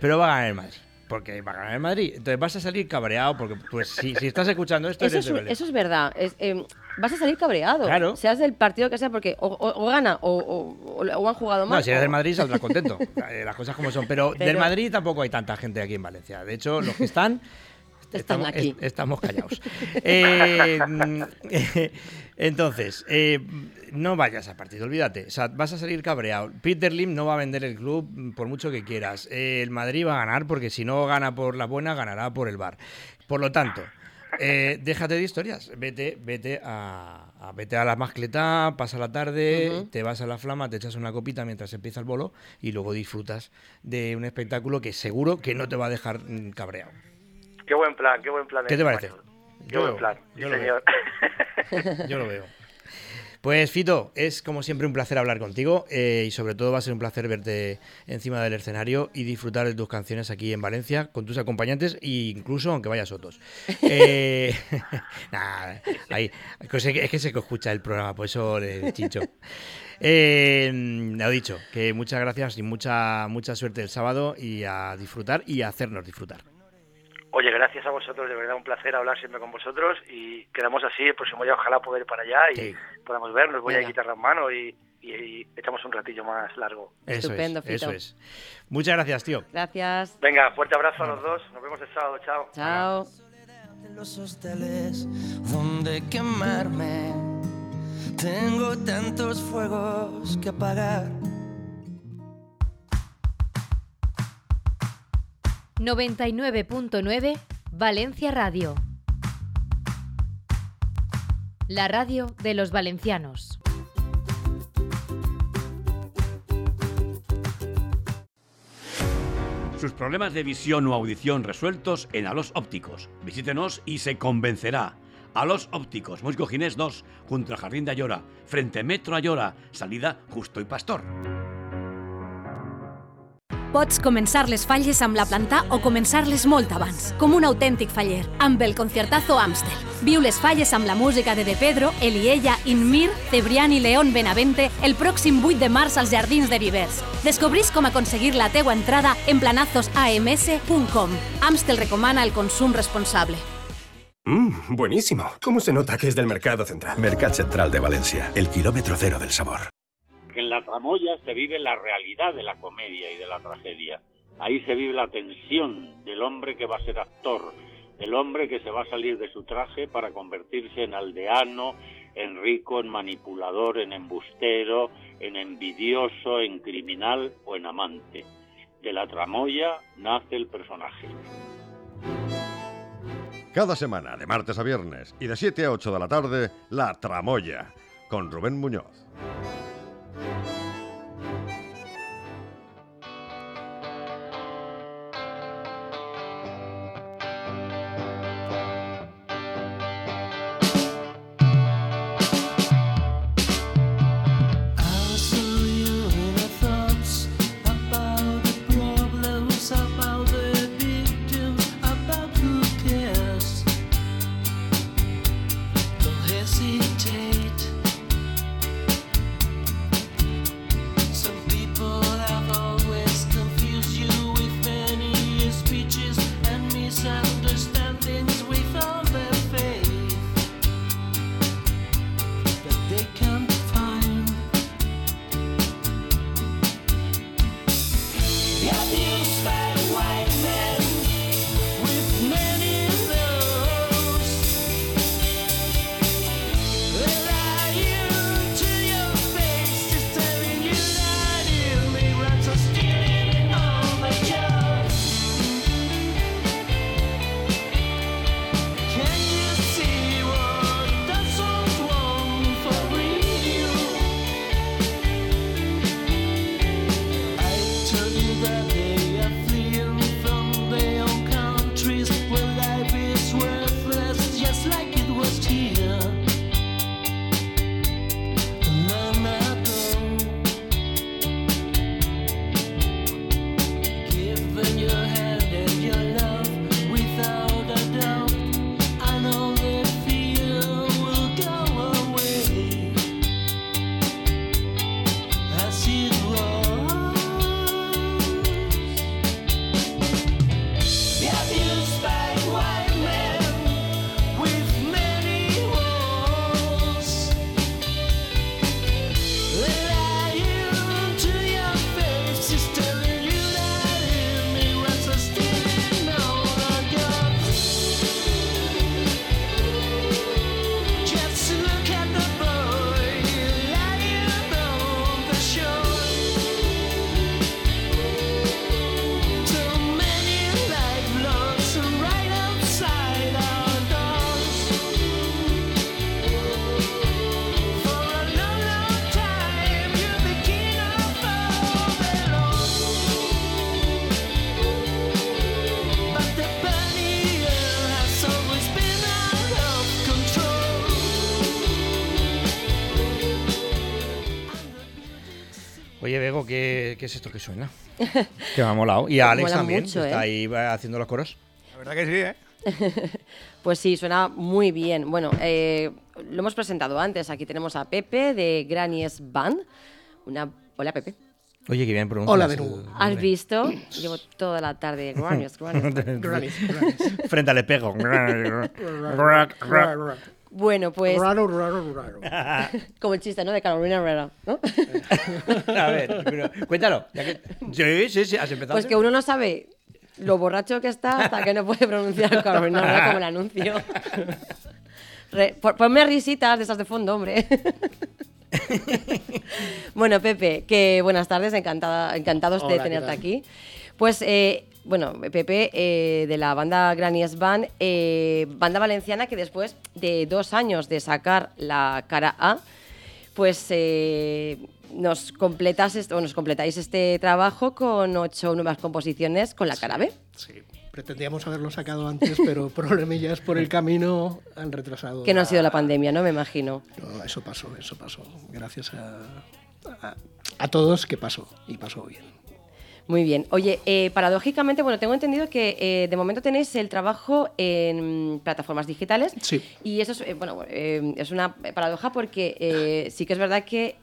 pero va a ganar el Madrid. Porque va a ganar el Madrid. Entonces vas a salir cabreado porque, pues, si, si estás escuchando esto, Eso eres es, de eso es verdad. Es, eh, vas a salir cabreado. Claro. Seas del partido que sea, porque o, o- o gana o, han jugado mal. No, si eres del Madrid saldrás [LAUGHS] contento. Eh, Las cosas como son. Pero, del Madrid tampoco hay tanta gente aquí en Valencia. De hecho, los que están Están estamos, aquí. es- estamos callados. [LAUGHS] Eh, mm, [LAUGHS] entonces, eh, no vayas a partido, olvídate. O sea, vas a salir cabreado. Peter Lim no va a vender el club mm, por mucho que quieras. Eh, el Madrid va a ganar porque si no gana por la buena, ganará por el bar. Por lo tanto, eh, [LAUGHS] déjate de historias. Vete, vete a, a- vete a la mascleta, pasa la tarde, te vas a la flama, te echas una copita mientras empieza el bolo y luego disfrutas de un espectáculo que seguro que no te va a dejar mm, cabreado. Qué buen plan, qué buen plan. ¿Qué te ese, parece? Qué Yo buen plan, sí, yo lo señor. [LAUGHS] Yo lo veo. Pues Fito, es como siempre un placer hablar contigo eh, y sobre todo va a ser un placer verte encima del escenario y disfrutar de tus canciones aquí en Valencia con tus acompañantes e incluso aunque vayas otros. [LAUGHS] Eh, [LAUGHS] nada, ahí, es que es que se escucha el programa, por eso le chincho. Eh, lo dicho, que muchas gracias y mucha, mucha suerte el sábado y a disfrutar y a hacernos disfrutar. Oye, gracias a vosotros, de verdad un placer hablar siempre con vosotros y quedamos así el próximo día, ojalá poder ir para allá y podamos vernos, voy a Venga. guitarra en mano y, y- y echamos un ratillo más largo. Eso Estupendo, es, eso es. Muchas gracias, tío. Gracias. Venga, fuerte abrazo a los dos, nos vemos el sábado, chao. Chao. de los hosteles donde quemarme. Tengo tantos fuegos que apagar. 99.9 Valencia Radio. La radio de los valencianos. Sus problemas de visión o audición resueltos en Alos Ópticos. Visítenos y se convencerá. Alos Ópticos, Musgo Ginés 2, junto al Jardín de Ayora, frente Metro Ayora, salida Justo y Pastor. Pots començar les falles amb la planta o començar-les molt abans, com un autèntic faller, amb el Conciertazo Amstel. Viu les falles amb la música de De Pedro, Eliella, Inmir, Cebrián i León Benavente el pròxim 8 de març als Jardins de Vivers. Descobrís com aconseguir la teua entrada en planazosams.com. Amstel recomana el consum responsable. Mmm, buenísimo. ¿Cómo se nota que es del Mercado Central? Mercat Central de Valencia, el kilómetro cero del sabor. En la tramoya se vive la realidad de la comedia y de la tragedia. Ahí se vive la tensión del hombre que va a ser actor, del hombre que se va a salir de su traje para convertirse en aldeano, en rico, en manipulador, en embustero, en envidioso, en criminal o en amante. De la tramoya nace el personaje. Cada semana, de martes a viernes y de 7 a 8 de la tarde, La Tramoya, con Rubén Muñoz. ¿Qué, es esto que suena? [LAUGHS] Que me ha molado. Y a Alex Mola también, mucho, que está ¿eh? ahí haciendo los coros. La verdad que sí, ¿eh? [LAUGHS] Pues sí, suena muy bien. Bueno, eh, lo hemos presentado antes. Aquí tenemos a Pepe de Granny's Band. Una... Hola, Pepe. Oye, qué bien pronuncias. Hola de nuevo. ¿Has visto? [LAUGHS] Llevo toda la tarde Granny's, Granny's. Granny's, Granny's. Frente al espejo. Bueno, pues Raro, raro, raro. [LAUGHS] como el chiste, ¿no? De Carolina Herrera, ¿no? [LAUGHS] a ver, pero cuéntalo. ya que- Sí, sí, sí, has empezado. Pues que uno no sabe lo borracho que está hasta que no puede pronunciar Carolina Herrera como el anuncio. Re- ponme risitas de esas de fondo, hombre. [LAUGHS] bueno, Pepe, que buenas tardes, encantada, encantados de Hola, ¿qué tenerte tal? aquí. Pues, eh, bueno, Pepe, eh, de la banda Granny's Band, eh, banda valenciana que después de dos años de sacar la cara A, pues eh, nos, completas o nos completáis este trabajo con ocho nuevas composiciones con la cara B. Sí, pretendíamos haberlo sacado antes, pero [LAUGHS] problemillas por el camino han retrasado. Que no ha sido la pandemia, ¿no? Me imagino. No, eso pasó, eso pasó. Gracias a, a, a todos que pasó y pasó bien. Muy bien. Oye, eh, paradójicamente, bueno, tengo entendido que eh, de momento tenéis el trabajo en plataformas digitales. Sí. Y eso es, eh, bueno, eh, es una paradoja porque eh, sí que es verdad que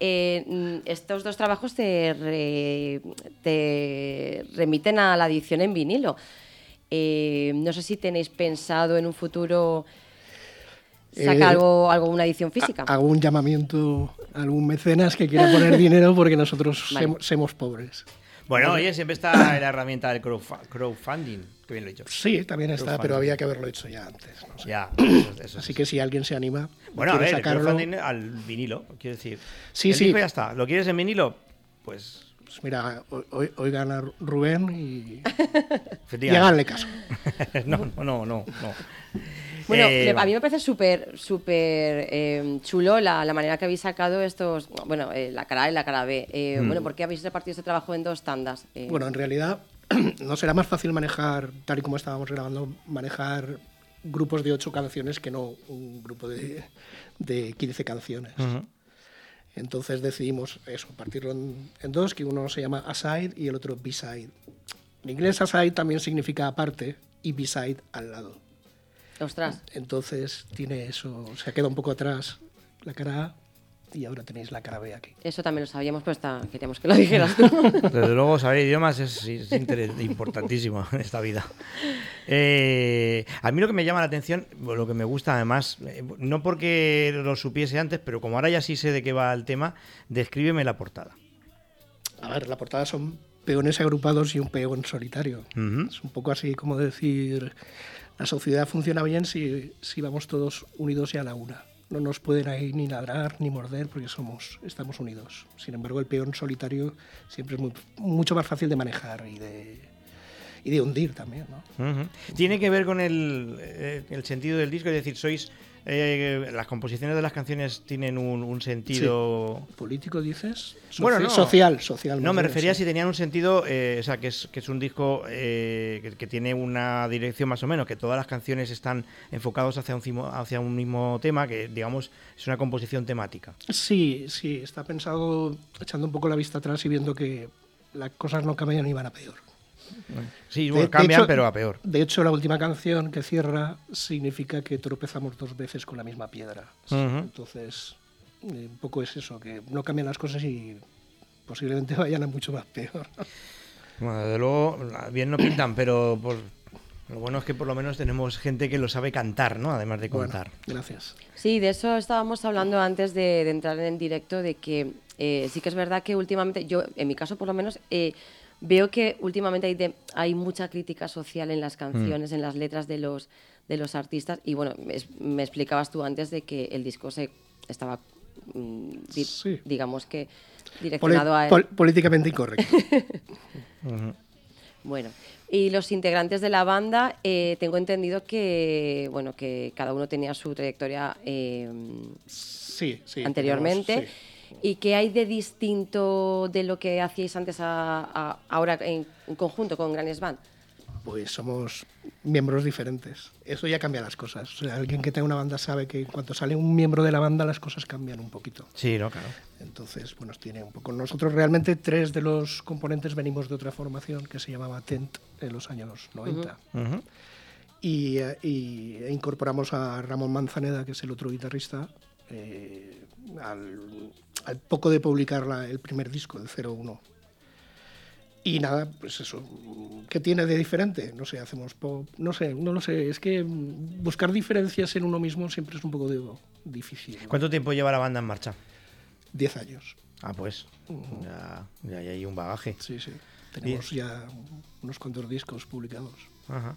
estos dos trabajos te, re- te remiten a la edición en vinilo. No sé si tenéis pensado en un futuro sacar Eh, algo, algo, una edición física. Hago un llamamiento a algún mecenas que quiera poner [LAUGHS] dinero porque nosotros Vale. sem- somos pobres. Bueno, oye, siempre está la herramienta del crowdfunding. Que bien lo he dicho. Sí, también está, pero había que haberlo hecho ya antes. no sé. Ya, eso- eso Así sí. que si alguien se anima, Bueno, a ver, sacarlo, crowdfunding al vinilo, quiero decir. Sí, el sí. disco ya está. ¿Lo quieres en vinilo? Pues. pues mira, hoy, hoy- oigan a Rubén y, [LAUGHS] y háganle caso. [LAUGHS] no, no, no, no. No. Bueno, Eh, a mí me parece súper súper eh, chulo la, la manera que habéis sacado estos, bueno, eh, la cara A y la cara B. Eh, Mm. Bueno, ¿por qué habéis repartido este trabajo en dos tandas? Eh, Bueno, en realidad [CLEARS THROAT] no será más fácil manejar, tal y como estábamos grabando, manejar grupos de ocho canciones que no un grupo de, de 15 canciones. Ujú. Entonces decidimos eso, partirlo en, en dos, que uno se llama aside y el otro beside. En inglés aside también significa aparte y beside al lado. Ostras. Entonces tiene eso, se ha quedado un poco atrás la cara A y ahora tenéis la cara B aquí. Eso también lo sabíamos, pero está, queríamos que lo dijeras. [LAUGHS] Desde luego, saber idiomas es, importantísimo en esta vida. Eh, a mí lo que me llama la atención, lo que me gusta además, eh, no porque lo supiese antes, pero como ahora ya sí sé de qué va el tema, descríbeme la portada. A ver, la portada son peones agrupados y un peón solitario. Es un poco así como decir, la sociedad funciona bien si, si vamos todos unidos y a la una. No nos pueden ahí ni ladrar ni morder porque somos, estamos unidos. Sin embargo, el peón solitario siempre es muy- mucho más fácil de manejar y de, y de hundir también. Tiene que ver con el, eh, el sentido del disco, es decir, sois eh, las composiciones de las canciones tienen un, un sentido ¿Político dices? Bueno, no. Social, social. No, me bien, refería a sí. si tenían un sentido, eh, o sea, que es, que es un disco eh, que, que tiene una dirección más o menos, que todas las canciones están enfocados hacia un, hacia un mismo tema, que digamos es una composición temática. Sí, sí, está pensado echando un poco la vista atrás y viendo que las cosas no cambian y van a peor. Sí, De- bueno, de cambian, hecho- pero a peor. De hecho, la última canción que cierra significa que tropezamos dos veces con la misma piedra. Ujú. Entonces, eh, un poco es eso, que no cambian las cosas y posiblemente [LAUGHS] vayan a mucho más peor. Bueno, desde luego, bien no pintan, pero por- lo bueno es que por lo menos tenemos gente que lo sabe cantar, ¿no? Además de Bueno, contar. gracias. Sí, de eso estábamos hablando antes de, de entrar en directo, de que eh, sí que es verdad que últimamente, yo en mi caso por lo menos, eh, veo que últimamente hay, de- hay mucha crítica social en las canciones, en las letras de los, de los artistas. Y bueno, me, es- me explicabas tú antes de que el disco se estaba, mm, di- digamos que, Poli- direccionado a... pol- políticamente incorrecto. [LAUGHS] Bueno, y los integrantes de la banda, eh, tengo entendido que, bueno, que cada uno tenía su trayectoria eh, Sí, sí. anteriormente. tenemos- ¿Y qué hay de distinto de lo que hacíais antes a, a- ahora en, en conjunto con Granes Band? pues somos miembros diferentes. Eso ya cambia las cosas. O sea, alguien que tenga una banda sabe que en cuanto sale un miembro de la banda las cosas cambian un poquito. Sí, no, claro. Entonces, bueno, tiene un poco. Nosotros realmente tres de los componentes venimos de otra formación que se llamaba Tent en los años 90. Ujú. y, eh, y incorporamos a Ramón Manzaneda, que es el otro guitarrista, eh, al, al poco de publicar la- el primer disco, el 01. Y nada, pues eso, ¿qué tiene de diferente? No sé, hacemos pop, no sé, no lo sé, es que buscar diferencias en uno mismo siempre es un poco de- difícil. ¿Cuánto tiempo lleva la banda en marcha? Diez años. Ah, pues. Ya, ya hay un bagaje. Sí, sí. Tenemos ya unos cuantos discos publicados. Ajá.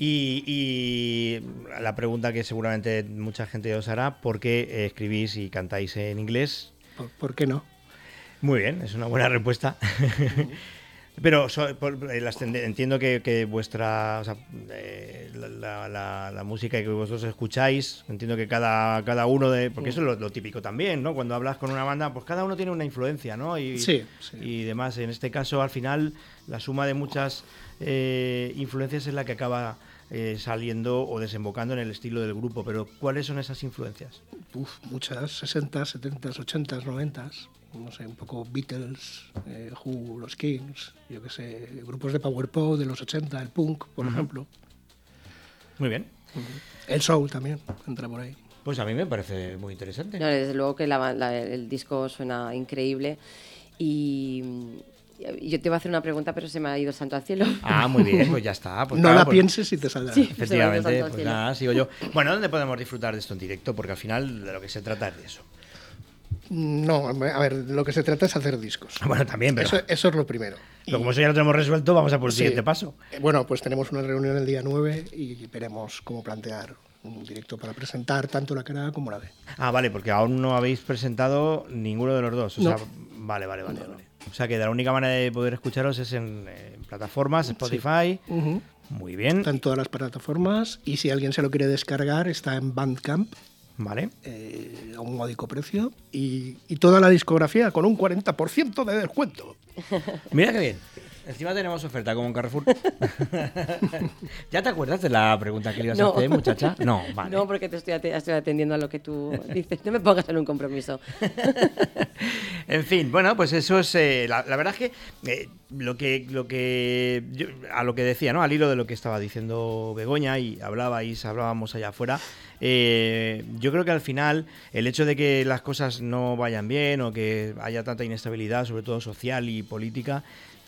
Y, y la pregunta que seguramente mucha gente os hará, ¿por qué escribís y cantáis en inglés? ¿Por, por qué no? Muy bien, es una buena respuesta. [LAUGHS] Pero so- por- eh, las entiendo que, que vuestra o sea, eh, la, la- la música que vosotros escucháis, entiendo que cada, cada uno de. Porque eso es lo, lo típico también, ¿no? Cuando hablas con una banda, pues cada uno tiene una influencia, ¿no? Y, Sí, y demás. En este caso, al final, la suma de muchas eh, influencias es la que acaba eh, saliendo o desembocando en el estilo del grupo. Pero, ¿cuáles son esas influencias? Uf, muchas, 60, 70, 80, 90, no sé, un poco Beatles, eh, Who, los Kings, yo qué sé, grupos de Power Pop de los 80, el punk, por ejemplo. Muy bien. El soul también entra por ahí. Pues a mí me parece muy interesante. No, desde luego que la- la- el disco suena increíble y yo te iba a hacer una pregunta, pero se me ha ido el santo al cielo. Ah, muy bien, pues ya está. pues No claro, la pues- pienses y te saldrá. Sí, se me ha ido el Efectivamente, pues cielo. nada, sigo yo. Bueno, ¿dónde podemos disfrutar de esto en directo? Porque al final de lo que se trata es de eso. No, a ver, lo que se trata es hacer discos. [LAUGHS] Bueno, también, pero- Eso, eso es lo primero. Pero como eso ya lo tenemos resuelto, vamos a por el Sí. siguiente paso. Eh, Bueno, pues tenemos una reunión el día 9 y veremos cómo plantear un directo para presentar tanto la cara como la B. Ah, vale, porque aún no habéis presentado ninguno de los dos. O No. sea, vale, vale, vale, vale. O sea que la única manera de poder escucharos es en, plataformas, Spotify. Muy bien. Está en todas las plataformas y si alguien se lo quiere descargar está en Bandcamp. Vale. eh, a un módico precio y, y toda la discografía con un 40% de descuento. Mira qué bien. Encima tenemos oferta como en Carrefour. [LAUGHS] ¿Ya te acuerdas de la pregunta que le ibas a hacer, muchacha? No, [LAUGHS] vale. No, porque te estoy, ate- estoy atendiendo a lo que tú dices. No me pongas en un compromiso. [LAUGHS] En fin, bueno, pues eso es. eh, la, la verdad es que eh, lo que. lo que yo- a lo que decía, ¿no? Al hilo de lo que estaba diciendo Begoña y hablabais, hablábamos allá afuera. eh, yo creo que al final el hecho de que las cosas no vayan bien o que haya tanta inestabilidad, sobre todo social y política,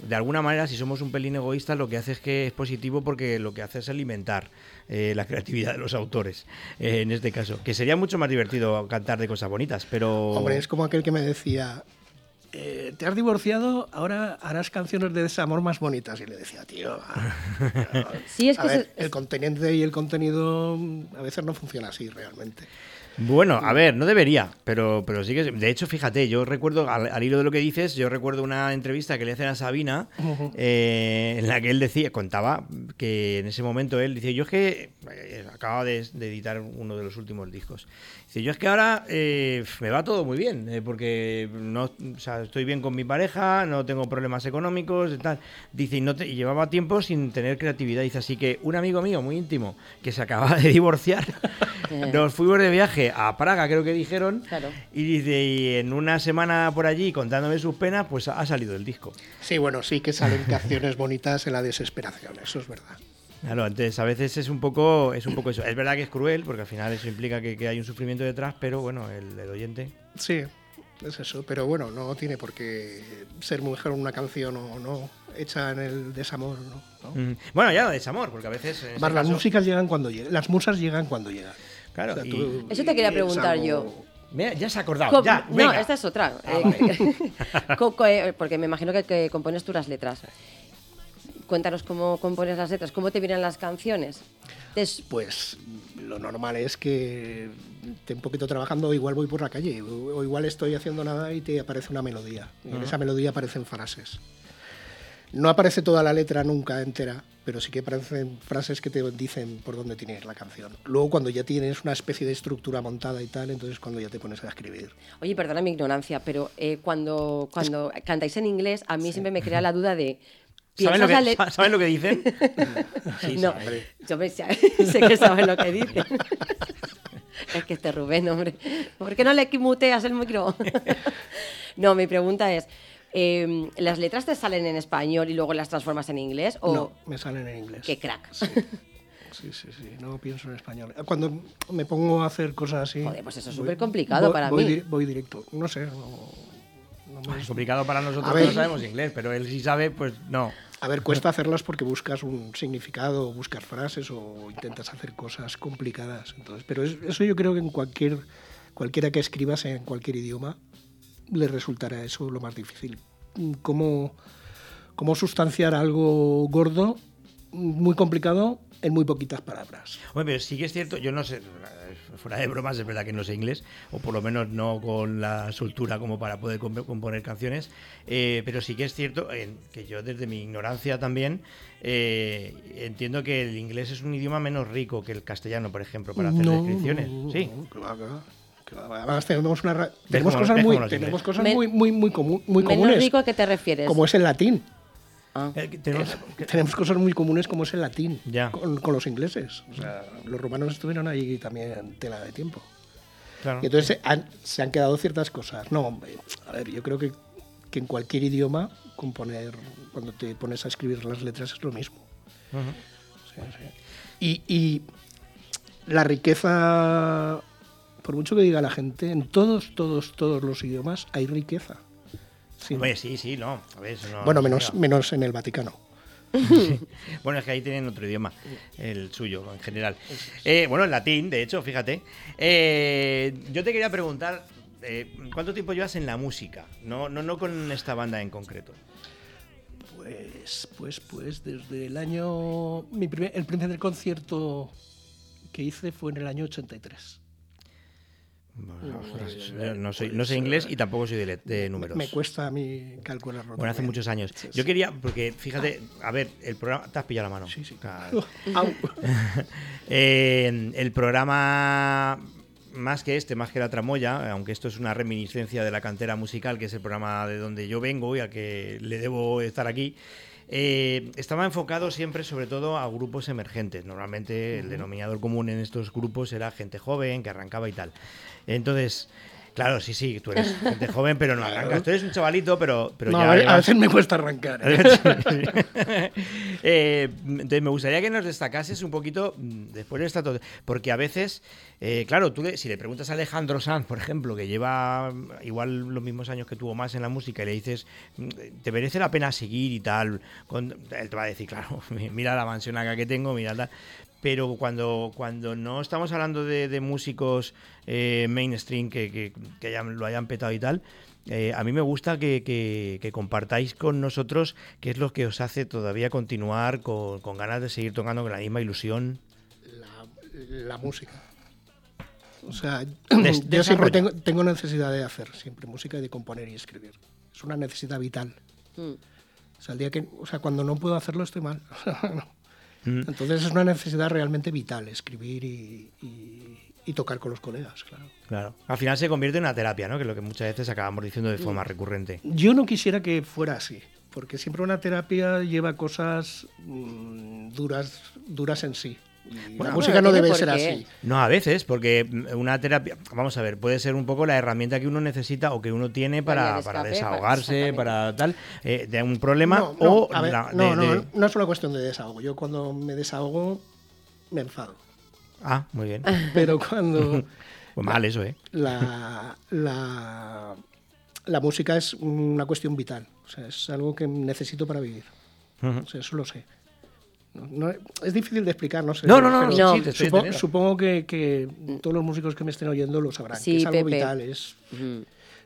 de alguna manera, si somos un pelín egoístas, lo que hace es que es positivo porque lo que hace es alimentar eh, la creatividad de los autores, eh, en este caso. Que sería mucho más divertido cantar de cosas bonitas, pero. Hombre, es como aquel que me decía, eh, te has divorciado, ahora harás canciones de desamor más bonitas. Y le decía, tío, ah, [LAUGHS] Sí, es a que ver, se- el contenido y el contenido mm, a veces no funciona así realmente. Bueno, a ver, no debería, pero, pero sí que... De hecho, fíjate, yo recuerdo, al, al hilo de lo que dices, yo recuerdo una entrevista que le hacen a Sabina, eh, en la que él decía, contaba que en ese momento él dice, yo es que eh, acaba de, de editar uno de los últimos discos. Dice, yo es que ahora eh, me va todo muy bien, eh, porque no, o sea, estoy bien con mi pareja, no tengo problemas económicos y tal. Dice, y, no te- y llevaba tiempo sin tener creatividad. Dice, así que un amigo mío muy íntimo, que se acaba de [LAUGHS] divorciar, [LAUGHS] nos fuimos de viaje a Praga, creo que dijeron, Claro. y dice, y en una semana por allí contándome sus penas, pues ha salido el disco. Sí, bueno, sí que salen canciones bonitas en la desesperación, eso es verdad. Claro, entonces a veces es un poco es un poco eso. Es verdad que es cruel, porque al final eso implica que, que hay un sufrimiento detrás, pero bueno, el, el oyente. Sí, es eso, pero bueno, no tiene por qué ser mejor una canción o no, hecha en el desamor, ¿no? ¿no? Bueno, ya no desamor, porque a veces. Más, las caso- músicas llegan cuando llegan, las musas llegan cuando llegan. Claro, O sea, y- tú- Eso te quería preguntar algo- yo. Mira, ya se ha acordado. Com- ya, no, venga. esta es otra. Ah, eh, [LAUGHS] co- eh, porque me imagino que, que compones tú las letras. Cuéntanos cómo compones las letras, cómo te vienen las canciones. Des- Pues lo normal es que esté un poquito trabajando, igual voy por la calle, o igual estoy haciendo nada y te aparece una melodía. Y en Ujú. esa melodía aparecen frases. No aparece toda la letra nunca entera, pero sí que aparecen frases que te dicen por dónde tienes la canción. Luego cuando ya tienes una especie de estructura montada y tal, entonces cuando ya te pones a escribir. Oye, perdona mi ignorancia, pero eh, cuando, cuando cantáis en inglés, a mí siempre me crea la duda de [LAUGHS] ¿Saben lo, que, la le- sa- ¿Saben lo que dicen? [LAUGHS] [LAUGHS] Sí, no, saben. yo me- sé que saben lo que dicen. es que este Rubén, hombre. ¿Por qué no le muteas el micro? no, mi pregunta es, eh, ¿las letras te salen en español y luego las transformas en inglés? O No, me salen en inglés. qué crack. Sí, sí, sí, no pienso en español. Cuando me pongo a hacer cosas así... Joder, pues eso es voy- supercomplicado voy- para voy mí. di- voy directo, no sé. no- no me- Es complicado para nosotros que no sabemos inglés, pero él sí sabe, pues no. A ver, cuesta hacerlas porque buscas un significado, buscas frases o intentas hacer cosas complicadas. Entonces, pero es- eso yo creo que en cualquier cualquiera que escribas en cualquier idioma le resultará eso lo más difícil. Cómo, cómo sustanciar algo gordo, muy complicado, en muy poquitas palabras. Bueno, pero sí que es cierto, yo no sé, fuera de bromas, es verdad que no sé inglés, o por lo menos no con la soltura como para poder comp- componer canciones, eh, pero sí que es cierto eh, que yo desde mi ignorancia también eh, entiendo que el inglés es un idioma menos rico que el castellano, por ejemplo, para hacer No, descripciones. no, sí. no, va, Además tenemos, una tenemos cosas, muy, tenemos cosas muy, muy, muy, comu- muy Menos comunes. rico, ¿a qué te refieres? Como es el latín. Ah. Eh, que tenemos- Tenemos cosas muy comunes como es el latín Ya. con, con los ingleses. O sea, los romanos estuvieron ahí también en tela de tiempo. Claro. Y entonces se han, se han quedado ciertas cosas. No, hombre, a ver, yo creo que, que en cualquier idioma componer, cuando te pones a escribir las letras es lo mismo. Ujú. Sí, sí. Y, y la riqueza, por mucho que diga la gente, en todos, todos, todos los idiomas hay riqueza. Sí. Hombre, sí, sí, no. a ver, eso no- bueno, no menos, menos en el Vaticano. Sí. Bueno, es que ahí tienen otro idioma, el suyo en general. Eh, bueno, el latín, de hecho, fíjate. Eh, yo te quería preguntar, eh, ¿cuánto tiempo llevas en la música? No, no, no con esta banda en concreto. Pues, pues, pues, desde el año. Mi primer, el primer concierto que hice fue en el año 83. Pues, no, soy, no pues, sé inglés y tampoco soy de, de números. Me cuesta a mí calcularlo. Bueno, hace muchos años. Sí, Yo quería, porque fíjate, a ver, el programa. ¿Te has pillado la mano? Sí, sí. Claro. [LAUGHS] [LAUGHS] Eh, el programa más que este, más que la tramoya, aunque esto es una reminiscencia de la cantera musical, que es el programa de donde yo vengo y al que le debo estar aquí, eh, estaba enfocado siempre sobre todo a grupos emergentes. Normalmente el denominador común en estos grupos era gente joven que arrancaba y tal. Entonces, claro, sí, sí, tú eres gente joven, pero no arrancas. Tú eres un chavalito, pero, pero No, ya a, a veces me cuesta arrancar. ¿eh? [LAUGHS] [LAUGHS] Eh, entonces me gustaría que nos destacases un poquito mm, después de esta porque a veces eh, claro tú le- si le preguntas a Alejandro Sanz por ejemplo que lleva mm, igual los mismos años que tuvo más en la música y le dices mm, te merece la pena seguir y tal con- él te va a decir claro [LAUGHS] mira la mansión acá que tengo mira tal pero cuando, cuando no estamos hablando de, de músicos eh, mainstream que, que- que hayan- lo hayan petado y tal, eh, a mí me gusta que, que- que compartáis con nosotros qué es lo que os hace todavía continuar con, con ganas de seguir tocando con la misma ilusión. La música. O sea, Des- [CLEARS THROAT] yo siempre tengo, tengo necesidad de hacer siempre música y de componer y escribir. Es una necesidad vital. Mm. O sea, el día que, o sea, cuando no puedo hacerlo estoy mal. [LAUGHS] Mm. Entonces es una necesidad realmente vital, escribir y, y- y tocar con los colegas, claro. Claro. Al final se convierte en una terapia, ¿no? Que es lo que muchas veces acabamos diciendo de Mm. forma recurrente. Yo no quisiera que fuera así, porque siempre una terapia lleva cosas mm, duras, duras en sí. Bueno, la música no debe ser qué. así. No, a veces, porque mm, una terapia, vamos a ver, puede ser un poco la herramienta que uno necesita o que uno tiene para, de para escape, desahogarse, para tal, eh, de un problema No, no, o a ver, la- no, de- no, de- no es una cuestión de desahogo. Yo cuando me desahogo me enfado. Ah, muy bien. [LAUGHS] Pero cuando [LAUGHS] Pues mal eso, ¿eh? la, la, la música es una cuestión vital. O sea, es algo que necesito para vivir. O sea, eso lo sé. No, no- es difícil de explicar, no sé. No, no, no, no, sí, te estoy supo- entendiendo. supongo que, que todos los músicos que me estén oyendo lo sabrán. Sí, que es algo Pepe. vital, es...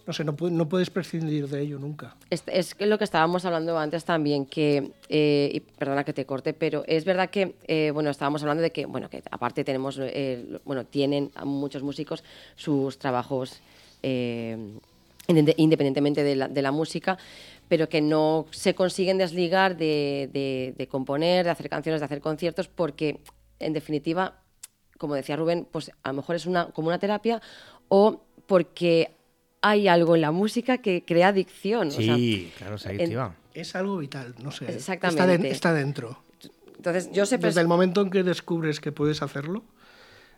No sé, no, no puedes prescindir de ello nunca. Es, es lo que estábamos hablando antes también, que, eh, y perdona que te corte, pero es verdad que, eh, bueno, estábamos hablando de que, bueno, que aparte tenemos, eh, bueno, tienen a muchos músicos sus trabajos eh, inde- independientemente de la, de la música, pero que no se consiguen desligar de, de- de componer, de hacer canciones, de hacer conciertos, porque, en definitiva, como decía Rubén, pues a lo mejor es una, como una terapia o porque hay algo en la música que crea adicción. o sea, Sí, claro, se en- adictiva. Es algo vital, no sé. Exactamente. Está, den- está dentro. Entonces, yo siempre... Desde el momento en que descubres que puedes hacerlo,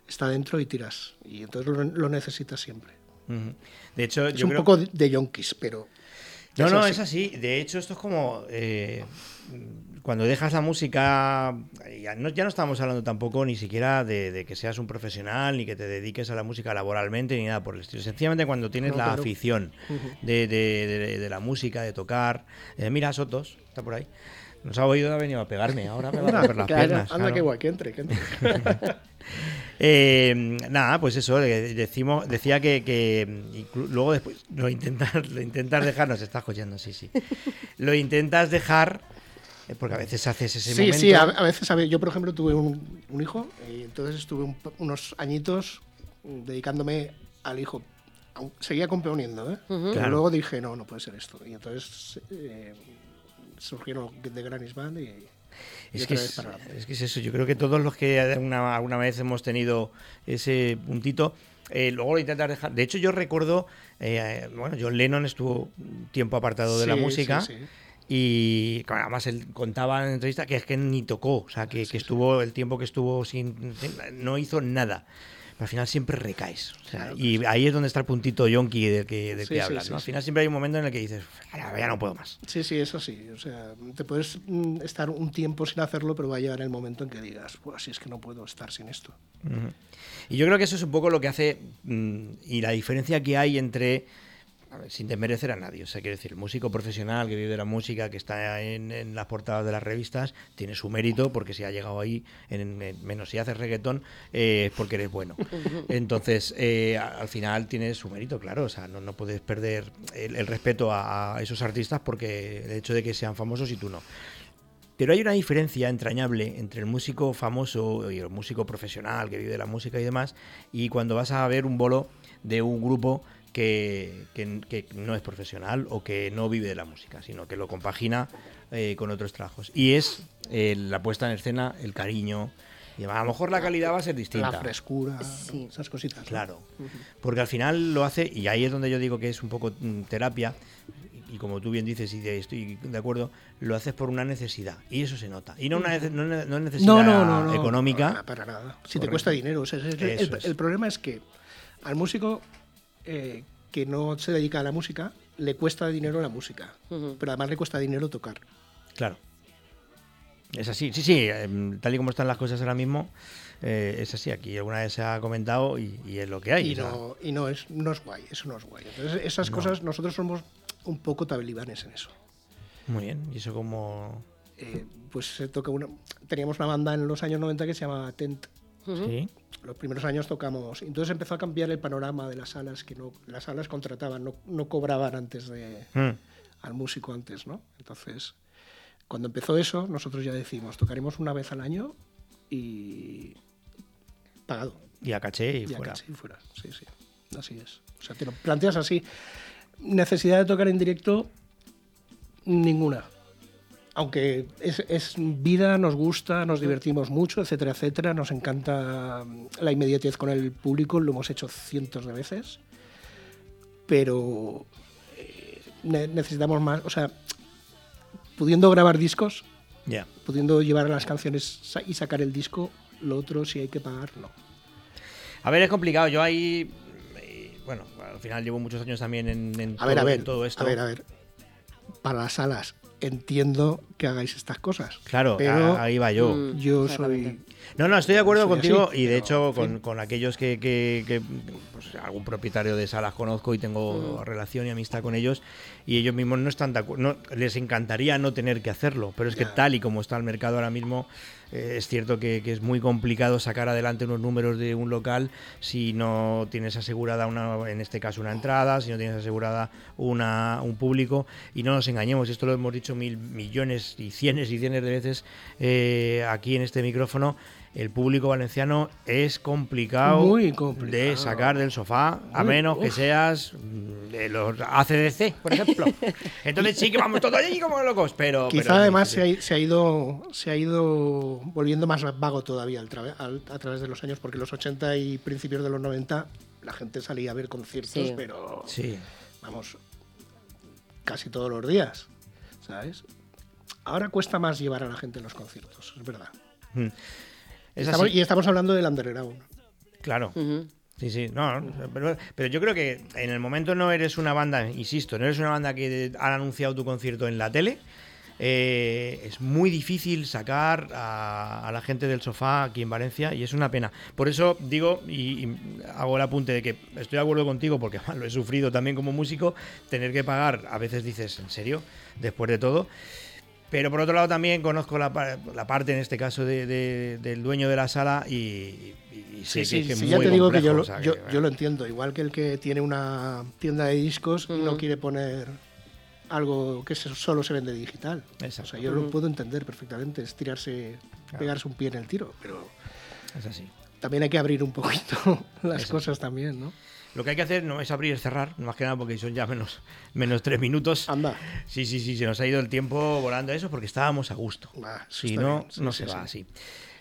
está dentro y tiras. Y entonces lo, lo necesitas siempre. Ujú. De hecho, Es yo un creo... poco de- de yonkis, pero. No, es no, así. es así. De hecho, esto es como eh, cuando dejas la música, ya no, ya no estamos hablando tampoco ni siquiera de, de que seas un profesional ni que te dediques a la música laboralmente ni nada por el estilo. Sencillamente cuando tienes No, la claro. afición de- de- de la música, de tocar. Eh, mira, Sotos, está por ahí. Nos ha oído, ha venido a pegarme. Ahora me va a romper las Claro, piernas. Anda, claro. qué guay, que entre, que entre. [LAUGHS] Eh, nada, pues eso, decimos, decía que, que luego después lo intentas, lo intentas dejar, nos estás oyendo, sí, sí. Lo intentas dejar, eh, porque a veces haces ese sí, momento. sí, a, a veces, a ver, yo por ejemplo tuve un, un hijo y entonces estuve un unos añitos dedicándome al hijo. Seguía componiendo, ¿eh? Ujú. Pero Claro. luego dije, no, no puede ser esto. Y entonces eh, surgieron The Granny's Band y, Es otra que vez es, es que es eso, yo creo que todos los que alguna, alguna vez hemos tenido ese puntito, eh, luego lo intentas dejar. De hecho, yo recuerdo, eh, bueno, John Lennon estuvo tiempo apartado de la música. sí, sí. Y además él contaba en entrevista que es que ni tocó, o sea, que, que estuvo el tiempo que estuvo sin- no hizo nada. Pero al final siempre recaes. o sea, y ahí es donde está el puntito yonki del que, Sí, que hablas. sí, ¿no? Al final siempre hay un momento en el que dices, "Ahora, ya no puedo más. Sí, sí, eso sí. O sea, te puedes mm, estar un tiempo sin hacerlo, pero va a llegar el momento en que digas, pues si es que no puedo estar sin esto. Y yo creo que eso es un poco lo que hace mm, y la diferencia que hay entre, a ver, sin desmerecer a nadie, o sea, quiero decir, el músico profesional que vive de la música, que está en, en las portadas de las revistas, tiene su mérito porque si ha llegado ahí, en, en- menos si haces reggaetón, eh, es porque eres bueno. [LAUGHS] Entonces, eh, al final tiene su mérito, claro, o sea, no, no puedes perder el, el respeto a, a esos artistas porque el hecho de que sean famosos y tú no. Pero hay una diferencia entrañable entre el músico famoso y el músico profesional que vive de la música y demás, y cuando vas a ver un bolo de un grupo que, que- que no es profesional o que no vive de la música, sino que lo compagina eh, con otros trabajos. Y es eh, la puesta en escena, el cariño, y a lo mejor la calidad va a ser distinta. La frescura, esas cositas. ¿no? Claro. Porque al final lo hace, y ahí es donde yo digo que es un poco mm, terapia, y como tú bien dices, y de- estoy de acuerdo, lo haces por una necesidad, y eso se nota. Y no una nece- no, no necesidad No, no, no, no, económica. para- para nada. Si te cuesta dinero. o sea, el, Eso es. el problema es que al músico eh, que no se dedica a la música le cuesta dinero la música, pero además le cuesta dinero tocar. Claro. Es así, sí, sí, em, tal y como están las cosas ahora mismo, eh, es así. Aquí alguna vez se ha comentado y, y es lo que hay. y no, y no, es, no es guay, eso no es guay. Entonces, esas No. cosas, nosotros somos un poco talibanes en eso. Muy bien, y eso como... Eh, pues se toca una, teníamos una banda en los años 90 que se llamaba Tent. Sí. Los primeros años tocamos. Entonces empezó a cambiar el panorama de las salas, que no, las salas contrataban, no, no cobraban antes de Mm. al músico antes, ¿no? Entonces, cuando empezó eso, nosotros ya decimos, tocaremos una vez al año y pagado. Y a caché y a fuera. caché y fuera. Sí, sí. Así es. O sea, te lo planteas así. Necesidad de tocar en directo, ninguna. Aunque es, es vida, nos gusta, nos divertimos mucho, etcétera, etcétera. Nos encanta mm, la inmediatez con el público, lo hemos hecho cientos de veces. Pero eh, ne- necesitamos más, o sea, pudiendo grabar discos, Ya. pudiendo llevar las canciones y sacar el disco, lo otro si hay que pagar, no. A ver, es complicado. Yo ahí, eh, bueno, al final llevo muchos años también en, en A ver, a todo- ver, en todo esto. a ver, a ver. Para las salas, entiendo que hagáis estas cosas. Claro, pero ahí va yo. Mm, Yo soy. No, no, estoy de acuerdo soy contigo así, y de pero, hecho con, con aquellos que, que- que, pues, algún propietario de salas conozco y tengo Mm. relación y amistad con ellos y ellos mismos no están de acuerdo, no, les encantaría no tener que hacerlo, pero es que tal y como está el mercado ahora mismo, eh, es cierto que, que es muy complicado sacar adelante unos números de un local si no tienes asegurada una, en este caso una entrada, si no tienes asegurada una, un público y no nos engañemos, esto lo hemos dicho mil millones y cienes y cienes de veces eh, aquí en este micrófono. El público valenciano es complicado, Muy complicado. de sacar del sofá, a Muy- menos que seas de los ACDC, por ejemplo. [LAUGHS] Entonces sí que vamos todos allí como locos, pero... Quizá pero además se ha, se ha ido se ha ido volviendo más vago todavía al tra- al- a través de los años, porque los 80 y principios de los 90 la gente salía a ver conciertos, Sí. pero Sí. vamos, casi todos los días, ¿sabes? Ahora cuesta más llevar a la gente a los conciertos, es verdad. Mm. Es Estamos- así. y estamos hablando del underground. Claro. Sí, sí, no, no, pero, pero yo creo que en el momento no eres una banda, insisto, no eres una banda que han anunciado tu concierto en la tele. eh, es muy difícil sacar a, a la gente del sofá aquí en Valencia y es una pena. Por eso digo y, y hago el apunte de que estoy de acuerdo contigo porque [LAUGHS] lo he sufrido también como músico, tener que pagar, a veces dices, ¿en serio? Después de todo. Pero por otro lado también conozco la, la parte, en este caso, de- de- del dueño de la sala y, y sé Sí, que- sí, que es sí, ya te digo que complejo, yo, lo, o sea, yo, que- yo lo entiendo. Igual que el que tiene una tienda de discos y no quiere poner algo que solo se vende digital. O sea, yo lo puedo entender perfectamente, es tirarse, pegarse un pie en el tiro, pero Es así. también hay que abrir un poquito [LAUGHS] las cosas también, ¿no? Lo que hay que hacer no es abrir y cerrar, más que nada porque son ya menos, menos tres minutos. Anda. Sí, sí, sí, se nos ha ido el tiempo volando eso porque estábamos a gusto. si está no, bien, sí, no sí, se va sí. así.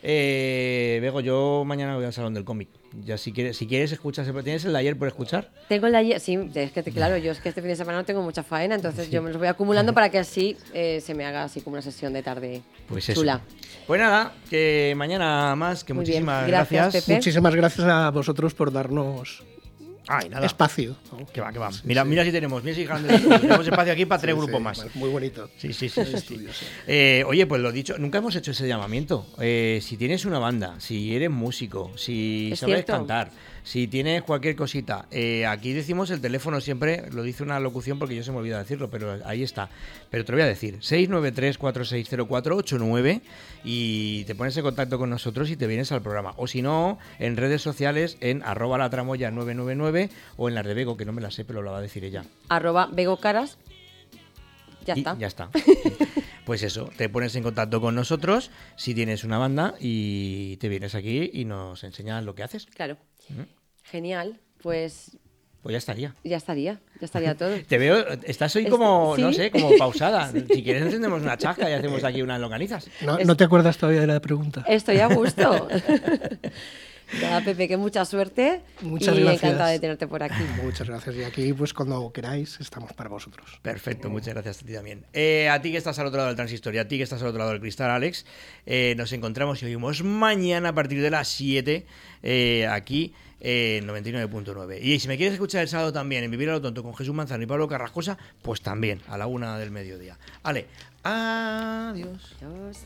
Eh, Bego, yo mañana voy al Salón del Cómic. Ya si quieres, si quieres escuchas, ¿tienes el de ayer por escuchar? Tengo la sí, es que te- claro, yo es que este fin de semana no tengo mucha faena, entonces yo me los voy acumulando para que así eh, se me haga así como una sesión de tarde Pues eso. chula. Pues nada, que mañana más, que Muy bien, muchísimas gracias, gracias. Pepe. Muchísimas gracias a vosotros por darnos Ay, nada. espacio. Que va, que va. Mira, mira si tenemos, mira si tenemos [LAUGHS] espacio aquí para tres sí, grupos más. Muy bonito. Sí, sí, sí. Eh, oye, pues lo dicho, nunca hemos hecho ese llamamiento. Eh, si tienes una banda, si eres músico, si Es sabes cierto. cantar, si tienes cualquier cosita, eh, aquí decimos el teléfono siempre, lo dice una locución porque yo se me olvida decirlo, pero ahí está. Pero te lo voy a decir, 693-460489 y te pones en contacto con nosotros y te vienes al programa. O si no, en redes sociales, en arroba la tramoya 999 o en las de Bego, que no me la sé, pero lo va a decir ella. Arroba Bego Caras. Ya Y está. Ya está. [LAUGHS] Pues eso, te pones en contacto con nosotros si tienes una banda y te vienes aquí y nos enseñas lo que haces. Claro. Mm. Genial. Pues Pues ya estaría. ya estaría, ya estaría todo. [LAUGHS] Te veo, estás hoy como, no sé, como pausada. [LAUGHS] Si quieres encendemos una chasca y hacemos aquí unas longanizas. ¿No, no te acuerdas todavía de la pregunta? Estoy a gusto. [LAUGHS] Nada, Pepe, que mucha suerte. Muchas y gracias. encantada de tenerte por aquí. Muchas gracias. Y aquí, pues cuando queráis, estamos para vosotros. Perfecto, muchas gracias a ti también. Eh, a ti que estás al otro lado del transistor y a ti que estás al otro lado del cristal, Alex, eh, nos encontramos y oímos mañana a partir de las 7 eh, aquí en 99.9. Y si me quieres escuchar el sábado también en Vivir a lo Tonto con Jesús Manzano y Pablo Carrascosa, pues también a la una del mediodía. Vale, adiós. Adiós.